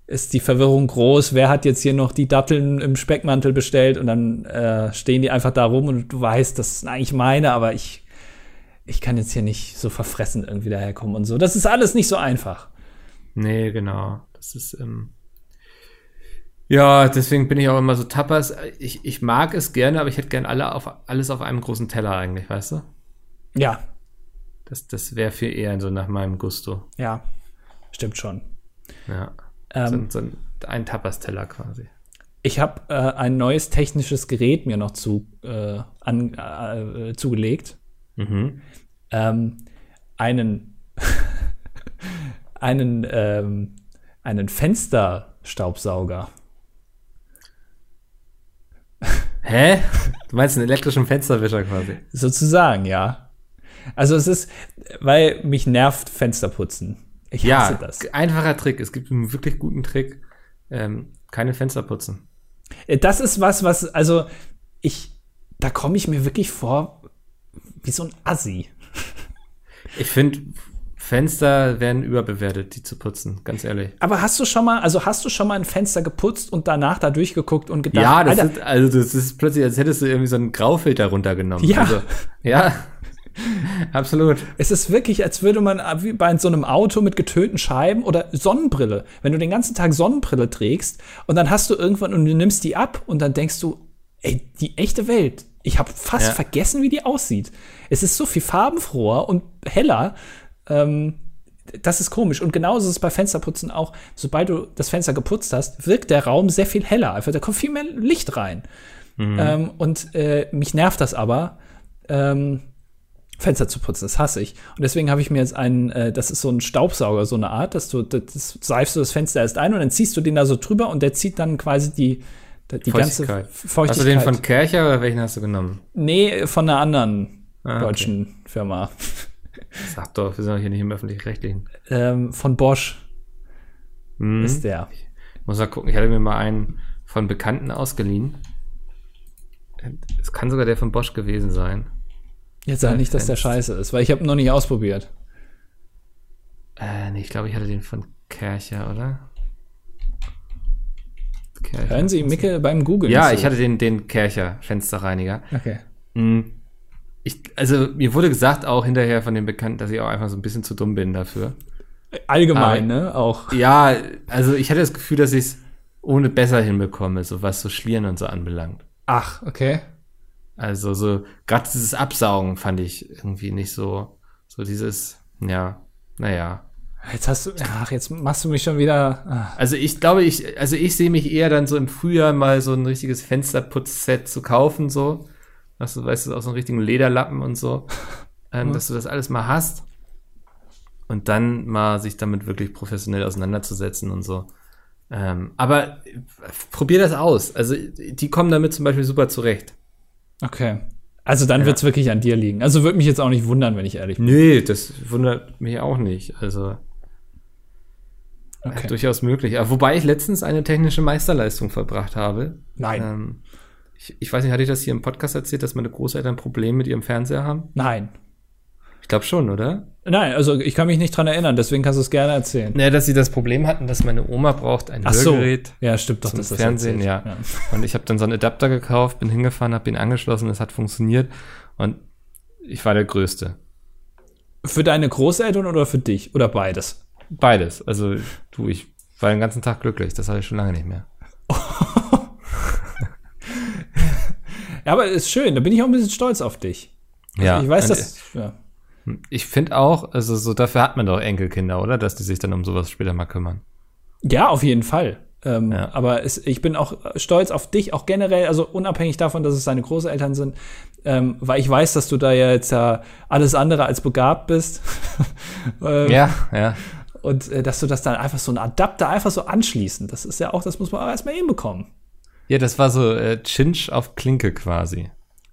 A: ist die Verwirrung groß, wer hat jetzt hier noch die Datteln im Speckmantel bestellt und dann äh, stehen die einfach da rum und du weißt, das sind eigentlich meine, aber ich, ich kann jetzt hier nicht so verfressen irgendwie daherkommen und so. Das ist alles nicht so einfach.
B: Nee, genau. Das ist, ähm ja, deswegen bin ich auch immer so Tapas. Ich, ich mag es gerne, aber ich hätte gerne alle auf, alles auf einem großen Teller eigentlich, weißt du?
A: Ja,
B: Das, das wäre viel eher so nach meinem Gusto.
A: ja, stimmt schon.
B: Ja. Ähm, so, so ein, ein Tapas-Teller quasi.
A: Ich habe äh, ein neues technisches Gerät mir noch zu, äh, an, äh, zugelegt. Mhm. Ähm, einen einen, ähm, einen Fensterstaubsauger.
B: Hä? Du meinst einen elektrischen Fensterwischer quasi?
A: Sozusagen, ja. Also es ist, weil mich nervt Fensterputzen.
B: Ich hasse ja, das. Einfacher Trick. Es gibt einen wirklich guten Trick. Ähm, keine Fenster putzen.
A: Äh, das ist was, was, also ich, da komme ich mir wirklich vor wie so ein Assi.
B: Ich finde, Fenster werden überbewertet, die zu putzen, ganz ehrlich.
A: Aber hast du schon mal, also hast du schon mal ein Fenster geputzt und danach da durchgeguckt und gedacht,
B: ja, das ist, also das ist plötzlich, als hättest du irgendwie so einen Graufilter runtergenommen.
A: Ja.
B: Also, ja. Absolut.
A: Es ist wirklich, als würde man wie bei so einem Auto mit getönten Scheiben oder Sonnenbrille. Wenn du den ganzen Tag Sonnenbrille trägst und dann hast du irgendwann und du nimmst die ab und dann denkst du, ey, die echte Welt. Ich habe fast ja. vergessen, wie die aussieht. Es ist so viel farbenfroher und heller. Ähm, das ist komisch. Und genauso ist es bei Fensterputzen auch. Sobald du das Fenster geputzt hast, wirkt der Raum sehr viel heller. Einfach, da kommt viel mehr Licht rein. Mhm. Ähm, und äh, mich nervt das aber, ähm, Fenster zu putzen. Das hasse ich. Und deswegen habe ich mir jetzt einen, äh, das ist so ein Staubsauger, so eine Art, dass du, das seifst du das Fenster erst ein und dann ziehst du den da so drüber und der zieht dann quasi die, die ganze
B: Feuchtigkeit. Hast du den von Kercher oder welchen hast du genommen?
A: Nee, von einer anderen ah, deutschen okay. Firma.
B: Sag doch, wir sind doch hier nicht im öffentlich-rechtlichen.
A: Ähm, von Bosch
B: hm. ist der. Ich muss mal gucken, ich hatte mir mal einen von Bekannten ausgeliehen. Es kann sogar der von Bosch gewesen sein.
A: Jetzt sag nicht, dass der scheiße ist, weil ich habe noch nicht ausprobiert.
B: Äh, nee, ich glaube, ich hatte den von Kercher, oder?
A: Kercher. Hören Sie Micke beim Googlen.
B: Ja, ich hatte den, den Kercher Fensterreiniger.
A: Okay.
B: Mhm ich, also mir wurde gesagt auch hinterher von den Bekannten, dass ich auch einfach so ein bisschen zu dumm bin dafür.
A: Allgemein, Aber, ne? Auch.
B: Ja, also ich hatte das Gefühl, dass ich es ohne besser hinbekomme, so was so Schlieren und so anbelangt.
A: Ach, okay.
B: Also so, gerade dieses Absaugen fand ich irgendwie nicht so, so dieses, ja, naja.
A: Jetzt hast du, ach, jetzt machst du mich schon wieder.
B: Ach. Also ich glaube, ich, also ich sehe mich eher dann so im Frühjahr mal so ein richtiges Fensterputzset zu kaufen, so dass du, weißt du, auch so einen richtigen Lederlappen und so, ähm, ja. dass du das alles mal hast und dann mal sich damit wirklich professionell auseinanderzusetzen und so. Ähm, aber äh, probier das aus. Also die kommen damit zum Beispiel super zurecht.
A: Okay. Also dann ja. wird es wirklich an dir liegen. Also würde mich jetzt auch nicht wundern, wenn ich ehrlich bin.
B: Nee, das wundert mich auch nicht. Also okay. durchaus möglich. Aber wobei ich letztens eine technische Meisterleistung verbracht habe.
A: Nein.
B: Ähm, ich, ich weiß nicht, hatte ich das hier im Podcast erzählt, dass meine Großeltern ein Problem mit ihrem Fernseher haben?
A: Nein.
B: Ich glaube schon, oder?
A: Nein, also ich kann mich nicht dran erinnern, deswegen kannst du es gerne erzählen.
B: Naja, dass sie das Problem hatten, dass meine Oma braucht ein Ach Hörgerät. So.
A: Ja, stimmt doch,
B: das Fernsehen, ja. ja. Und ich habe dann so einen Adapter gekauft, bin hingefahren, habe ihn angeschlossen, es hat funktioniert und ich war der Größte.
A: Für deine Großeltern oder für dich? Oder beides?
B: Beides. Also, du, ich war den ganzen Tag glücklich, das hatte ich schon lange nicht mehr.
A: Ja, aber ist schön, da bin ich auch ein bisschen stolz auf dich.
B: Also ja.
A: Ich weiß, dass. Ja.
B: Ich finde auch, also so dafür hat man doch Enkelkinder, oder? Dass die sich dann um sowas später mal kümmern.
A: Ja, auf jeden Fall. Ähm, ja. Aber es, ich bin auch stolz auf dich, auch generell, also unabhängig davon, dass es deine Großeltern sind, ähm, weil ich weiß, dass du da ja jetzt ja alles andere als begabt bist.
B: ähm, ja, ja.
A: Und äh, dass du das dann einfach so ein Adapter einfach so anschließen, das ist ja auch, das muss man auch erstmal hinbekommen.
B: Ja, das war so äh, Chinch auf Klinke quasi.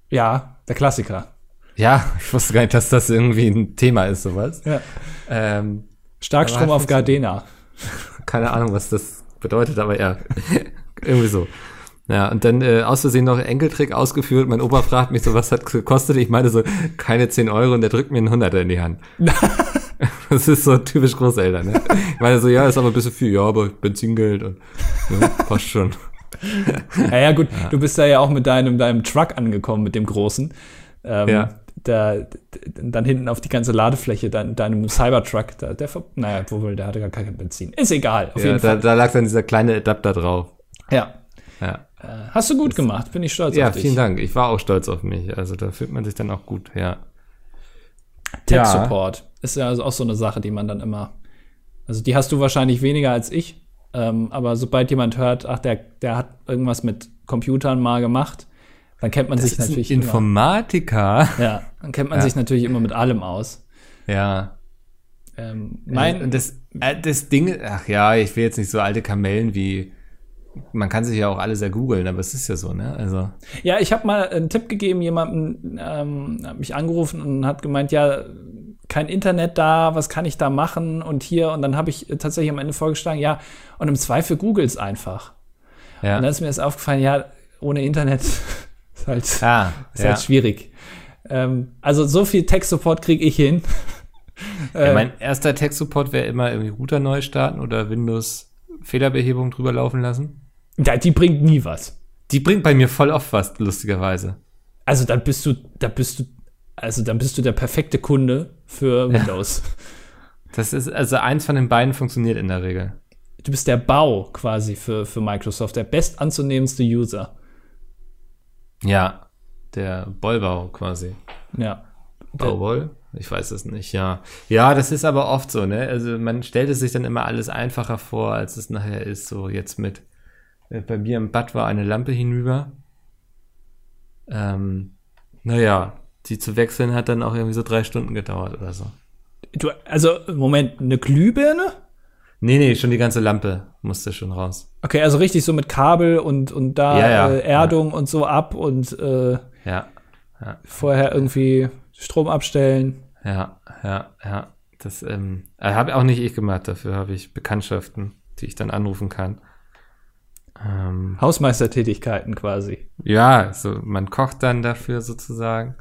A: Ja, der Klassiker.
B: Ja, ich wusste gar nicht, dass das irgendwie ein Thema ist, sowas.
A: Ja. Ähm, Starkstrom auf Gardena.
B: Keine Ahnung, was das bedeutet, aber ja, irgendwie so. Ja, und dann äh, aus Versehen noch Enkeltrick ausgeführt. Mein Opa fragt mich so, was hat gekostet? Ich meine so, keine 10 Euro und der drückt mir einen Hunderter in die Hand. Das ist so typisch Großeltern, ne? Ich meine so, ja, ist aber ein bisschen viel, ja, aber Benzingeld und ja, passt schon.
A: ja, ja, gut, ja. du bist da ja auch mit deinem, deinem Truck angekommen, mit dem großen. Ähm, ja. Da, dann hinten auf die ganze Ladefläche, dein, deinem Cybertruck, da, der, naja, wohl, der hatte gar kein Benzin. Ist egal,
B: auf ja, jeden Fall. Da, da lag dann dieser kleine Adapter drauf.
A: Ja. Ja. Äh, hast du gut das, gemacht, bin ich stolz auf dich.
B: Ja, vielen Dank. Ich war auch stolz auf mich. Also da fühlt man sich dann auch gut, ja.
A: Tech Support ist ja also auch so eine Sache, die man dann immer, also die hast du wahrscheinlich weniger als ich, Ähm, aber sobald jemand hört, ach, der, der hat irgendwas mit Computern mal gemacht, dann kennt man
B: Das
A: sich natürlich
B: Informatiker.
A: immer. Ja, dann kennt man
B: Ja.
A: sich natürlich immer mit allem aus.
B: Ja.
A: Ähm,
B: Mein, und das, äh, das Ding, ach ja, ich will jetzt nicht so alte Kamellen wie, man kann sich ja auch alles ja googeln, aber es ist ja so, ne? Also,
A: Ja, ich habe mal einen Tipp gegeben, jemanden ähm, hat mich angerufen und hat gemeint, ja, kein Internet da, was kann ich da machen und hier und dann habe ich tatsächlich am Ende vorgeschlagen, ja, und im Zweifel googles einfach.
B: ja.
A: Und dann ist mir das aufgefallen, ja, ohne Internet ist halt, ist
B: ah, ja.
A: halt schwierig. Ähm, also so viel Tech-Support kriege ich hin.
B: ja. Mein erster Tech-Support wäre immer irgendwie Router neu starten oder Windows Fehlerbehebung drüber laufen lassen.
A: Ja, die bringt nie was.
B: Die bringt bei mir voll oft was, lustigerweise.
A: Also dann bist du, da bist du, also dann bist du der perfekte Kunde für Windows.
B: Das ist, also eins von den beiden funktioniert in der Regel.
A: Du bist der Bau quasi für, für Microsoft, der best anzunehmendste User.
B: Ja, der Bollbau quasi.
A: Ja.
B: Bauwoll? Ich weiß es nicht, ja. Ja, das ist aber oft so, ne? Also man stellt es sich dann immer alles einfacher vor, als es nachher ist. So jetzt mit, bei mir im Bad war eine Lampe hinüber. Ähm, naja, die zu wechseln hat dann auch irgendwie so drei Stunden gedauert oder so.
A: Du, also, Moment, eine Glühbirne?
B: Nee, nee, schon die ganze Lampe musste schon raus.
A: Okay, also richtig so mit Kabel und, und da
B: Ja, ja,
A: äh, Erdung und so ab und äh,
B: Ja,
A: vorher irgendwie Strom abstellen.
B: ja, ja, ja. Das ähm, habe auch nicht ich gemacht, dafür habe ich Bekanntschaften, die ich dann anrufen kann. Ähm,
A: Hausmeistertätigkeiten quasi.
B: Ja, so man kocht dann dafür sozusagen.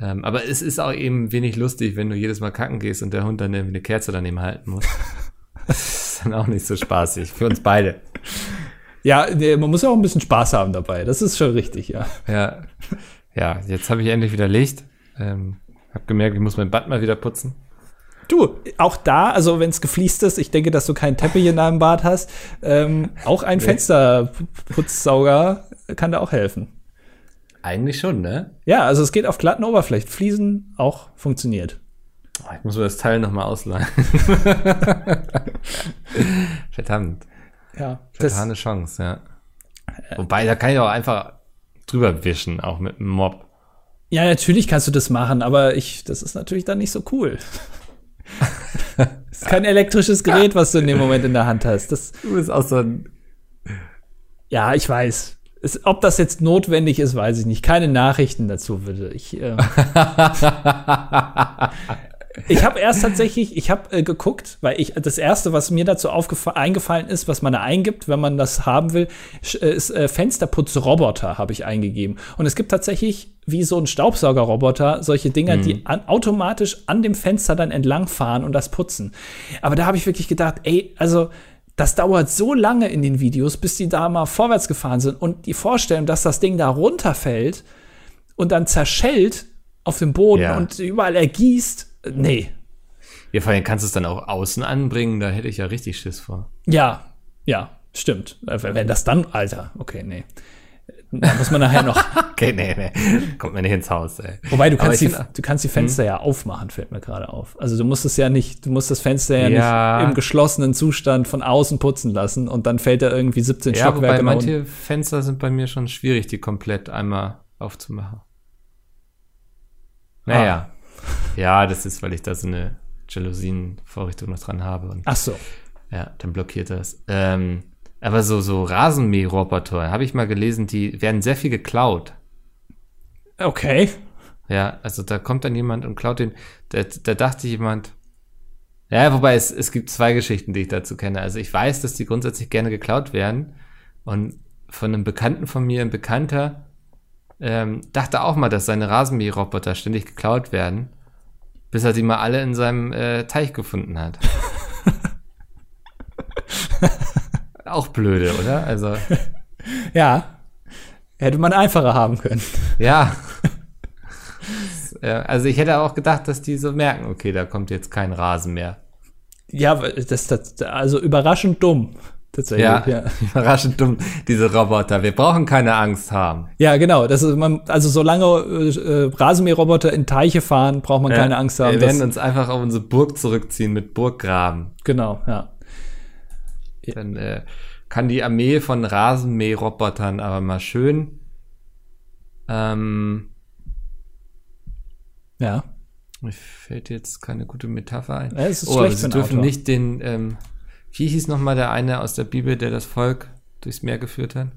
B: Ähm, aber es ist auch eben wenig lustig, wenn du jedes Mal kacken gehst und der Hund dann irgendwie eine Kerze daneben halten muss. das ist dann auch nicht so spaßig für uns beide.
A: Ja, man muss ja auch ein bisschen Spaß haben dabei. Das ist schon richtig, ja.
B: Ja, ja jetzt habe ich endlich wieder Licht. Ähm, hab gemerkt, ich muss mein Bad mal wieder putzen.
A: Du, auch da, also wenn es gefliest ist, ich denke, dass du keinen Teppich in deinem Bad hast, ähm, auch ein Fensterputzsauger kann da auch helfen.
B: Eigentlich schon, ne?
A: Ja, also es geht auf glatten Oberflächen. Fliesen auch funktioniert.
B: Oh, ich muss mir das Teil nochmal ausleihen. Verdammt.
A: Ja, das,
B: Vertane Chance, ja. Wobei, da kann ich auch einfach drüber wischen, auch mit einem Mob.
A: ja, natürlich kannst du das machen, aber ich, das ist natürlich dann nicht so cool. Das ist kein elektrisches Gerät, was du in dem Moment in der Hand hast. Das,
B: Du bist auch so ein
A: ja, ich weiß. Es, ob das jetzt notwendig ist, weiß ich nicht. Keine Nachrichten dazu würde ich. Ähm, ich habe erst tatsächlich, ich habe äh, geguckt, weil ich das erste, was mir dazu eingefallen ist, was man da eingibt, wenn man das haben will, äh, ist äh, Fensterputzroboter habe ich eingegeben. Und es gibt tatsächlich wie so ein Staubsaugerroboter solche Dinger, die an, automatisch an dem Fenster dann entlangfahren und das putzen. Aber da habe ich wirklich gedacht, ey, also das dauert so lange in den Videos, bis die da mal vorwärts gefahren sind. Und die Vorstellung, dass das Ding da runterfällt und dann zerschellt auf dem Boden
B: Ja.
A: und überall ergießt, nee.
B: Ja, vor allem kannst du es dann auch außen anbringen, da hätte ich ja richtig Schiss vor.
A: Ja, ja, stimmt. Wenn das dann, Alter, okay, nee. Da muss man nachher noch.
B: Okay, nee, nee. Kommt mir nicht ins Haus, ey.
A: Wobei, du kannst, die, du kannst die Fenster ja aufmachen, fällt mir gerade auf. Also du musst es ja nicht, du musst das Fenster ja,
B: Ja.
A: nicht im geschlossenen Zustand von außen putzen lassen und dann fällt da irgendwie 17
B: Ja, wobei
A: Stockwerke unten.
B: manche Fenster sind bei mir schon schwierig, die komplett einmal aufzumachen. Naja. Ja, das ist, weil ich da so eine Jalousien-Vorrichtung noch dran habe. Und
A: Ach so.
B: ja, dann blockiert das. Ähm, aber so, so Rasenmäherroboter, habe ich mal gelesen, die werden sehr viel geklaut.
A: Okay.
B: Ja, also da kommt dann jemand und klaut den. Da, da dachte jemand. Ja, wobei es, es gibt zwei Geschichten, die ich dazu kenne. Also ich weiß, dass die grundsätzlich gerne geklaut werden. Und von einem Bekannten von mir, ein Bekannter, ähm, dachte auch mal, dass seine Rasenmäherroboter ständig geklaut werden, bis er die mal alle in seinem äh, Teich gefunden hat. auch blöde, oder? Also,
A: Ja. Hätte man einfacher haben können.
B: ja. Also ich hätte auch gedacht, dass die so merken, okay, da kommt jetzt kein Rasen mehr.
A: Ja, das, das also überraschend dumm. Tatsächlich.
B: Ja,
A: Ja, ja.
B: überraschend dumm, diese Roboter. Wir brauchen keine Angst haben.
A: genau. Das ist man, also solange äh, äh, Rasenmäherroboter in Teiche fahren, braucht man keine Angst haben.
B: Wir werden uns einfach auf unsere Burg zurückziehen mit Burggraben.
A: genau, ja.
B: Dann äh, kann die Armee von Rasenmäherrobotern aber mal schön ähm,
A: Ja.
B: Mir fällt jetzt keine gute Metapher ein.
A: Ja, es ist
B: oh, aber
A: schlecht für
B: sie dürfen
A: Autor.
B: nicht den, ähm, wie hieß nochmal der eine aus der Bibel, der das Volk durchs Meer geführt hat?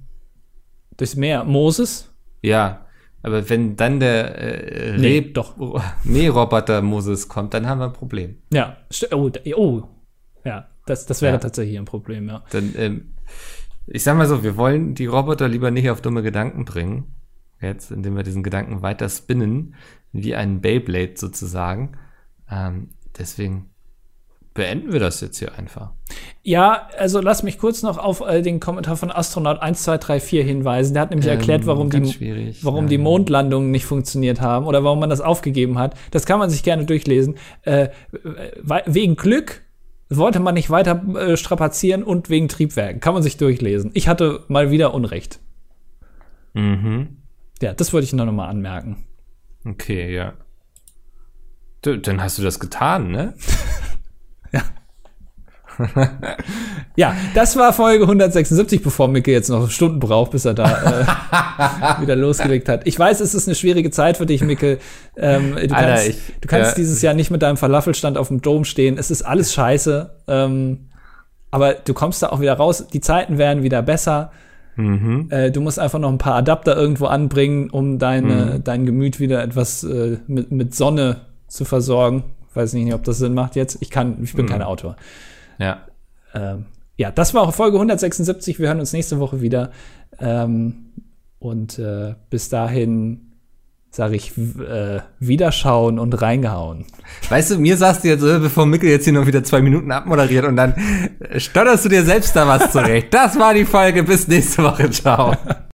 A: Durchs Meer. Moses?
B: Ja, aber wenn dann der äh,
A: Nee, doch.
B: Mähroboter Moses kommt, dann haben wir ein Problem.
A: Ja. Oh, oh. Ja, das, das wäre
B: Ja.
A: tatsächlich ein Problem, ja.
B: Dann, ähm, ich sag mal so, wir wollen die Roboter lieber nicht auf dumme Gedanken bringen. Jetzt, indem wir diesen Gedanken weiter spinnen, wie ein Beyblade sozusagen. Ähm, deswegen beenden wir das jetzt hier einfach.
A: Ja, also lass mich kurz noch auf äh, den Kommentar von Astronaut 1234 hinweisen. Der hat nämlich erklärt,
B: Ähm,
A: warum
B: ganz
A: die warum die
B: Ähm,
A: Mondlandungen nicht funktioniert haben oder warum man das aufgegeben hat. Das kann man sich gerne durchlesen. Äh, we- wegen Glück wollte man nicht weiter äh, strapazieren und wegen Triebwerken. Kann man sich durchlesen. Ich hatte mal wieder Unrecht.
B: Mhm.
A: Ja, das wollte ich nur noch mal anmerken.
B: Okay, ja. Du, dann hast du das getan, ne?
A: Ja, das war Folge 176, bevor Micke jetzt noch Stunden braucht, bis er da äh, wieder losgelegt hat. Ich weiß, es ist eine schwierige Zeit für dich, Micke. Ähm, du, kannst,
B: ich-
A: du kannst
B: ja.
A: dieses Jahr nicht mit deinem Falafelstand auf dem Dom stehen. Es ist alles scheiße. Ähm, aber du kommst da auch wieder raus. Die Zeiten werden wieder besser.
B: Mhm.
A: Äh, du musst einfach noch ein paar Adapter irgendwo anbringen, um deine,
B: Mhm.
A: dein Gemüt wieder etwas äh, mit, mit Sonne zu versorgen. Weiß nicht, ob das Sinn macht jetzt. Ich kann, ich
B: Mhm.
A: bin kein Autor.
B: Ja.
A: Ähm, ja, das war auch Folge 176. Wir hören uns nächste Woche wieder. Ähm, und äh, bis dahin sage ich äh, Wiederschauen und reingehauen.
B: Weißt du, mir sagst du jetzt, äh, bevor Mickel jetzt hier noch wieder zwei Minuten abmoderiert und dann äh, stotterst du dir selbst da was zurecht. Das war die Folge. Bis nächste Woche. Ciao.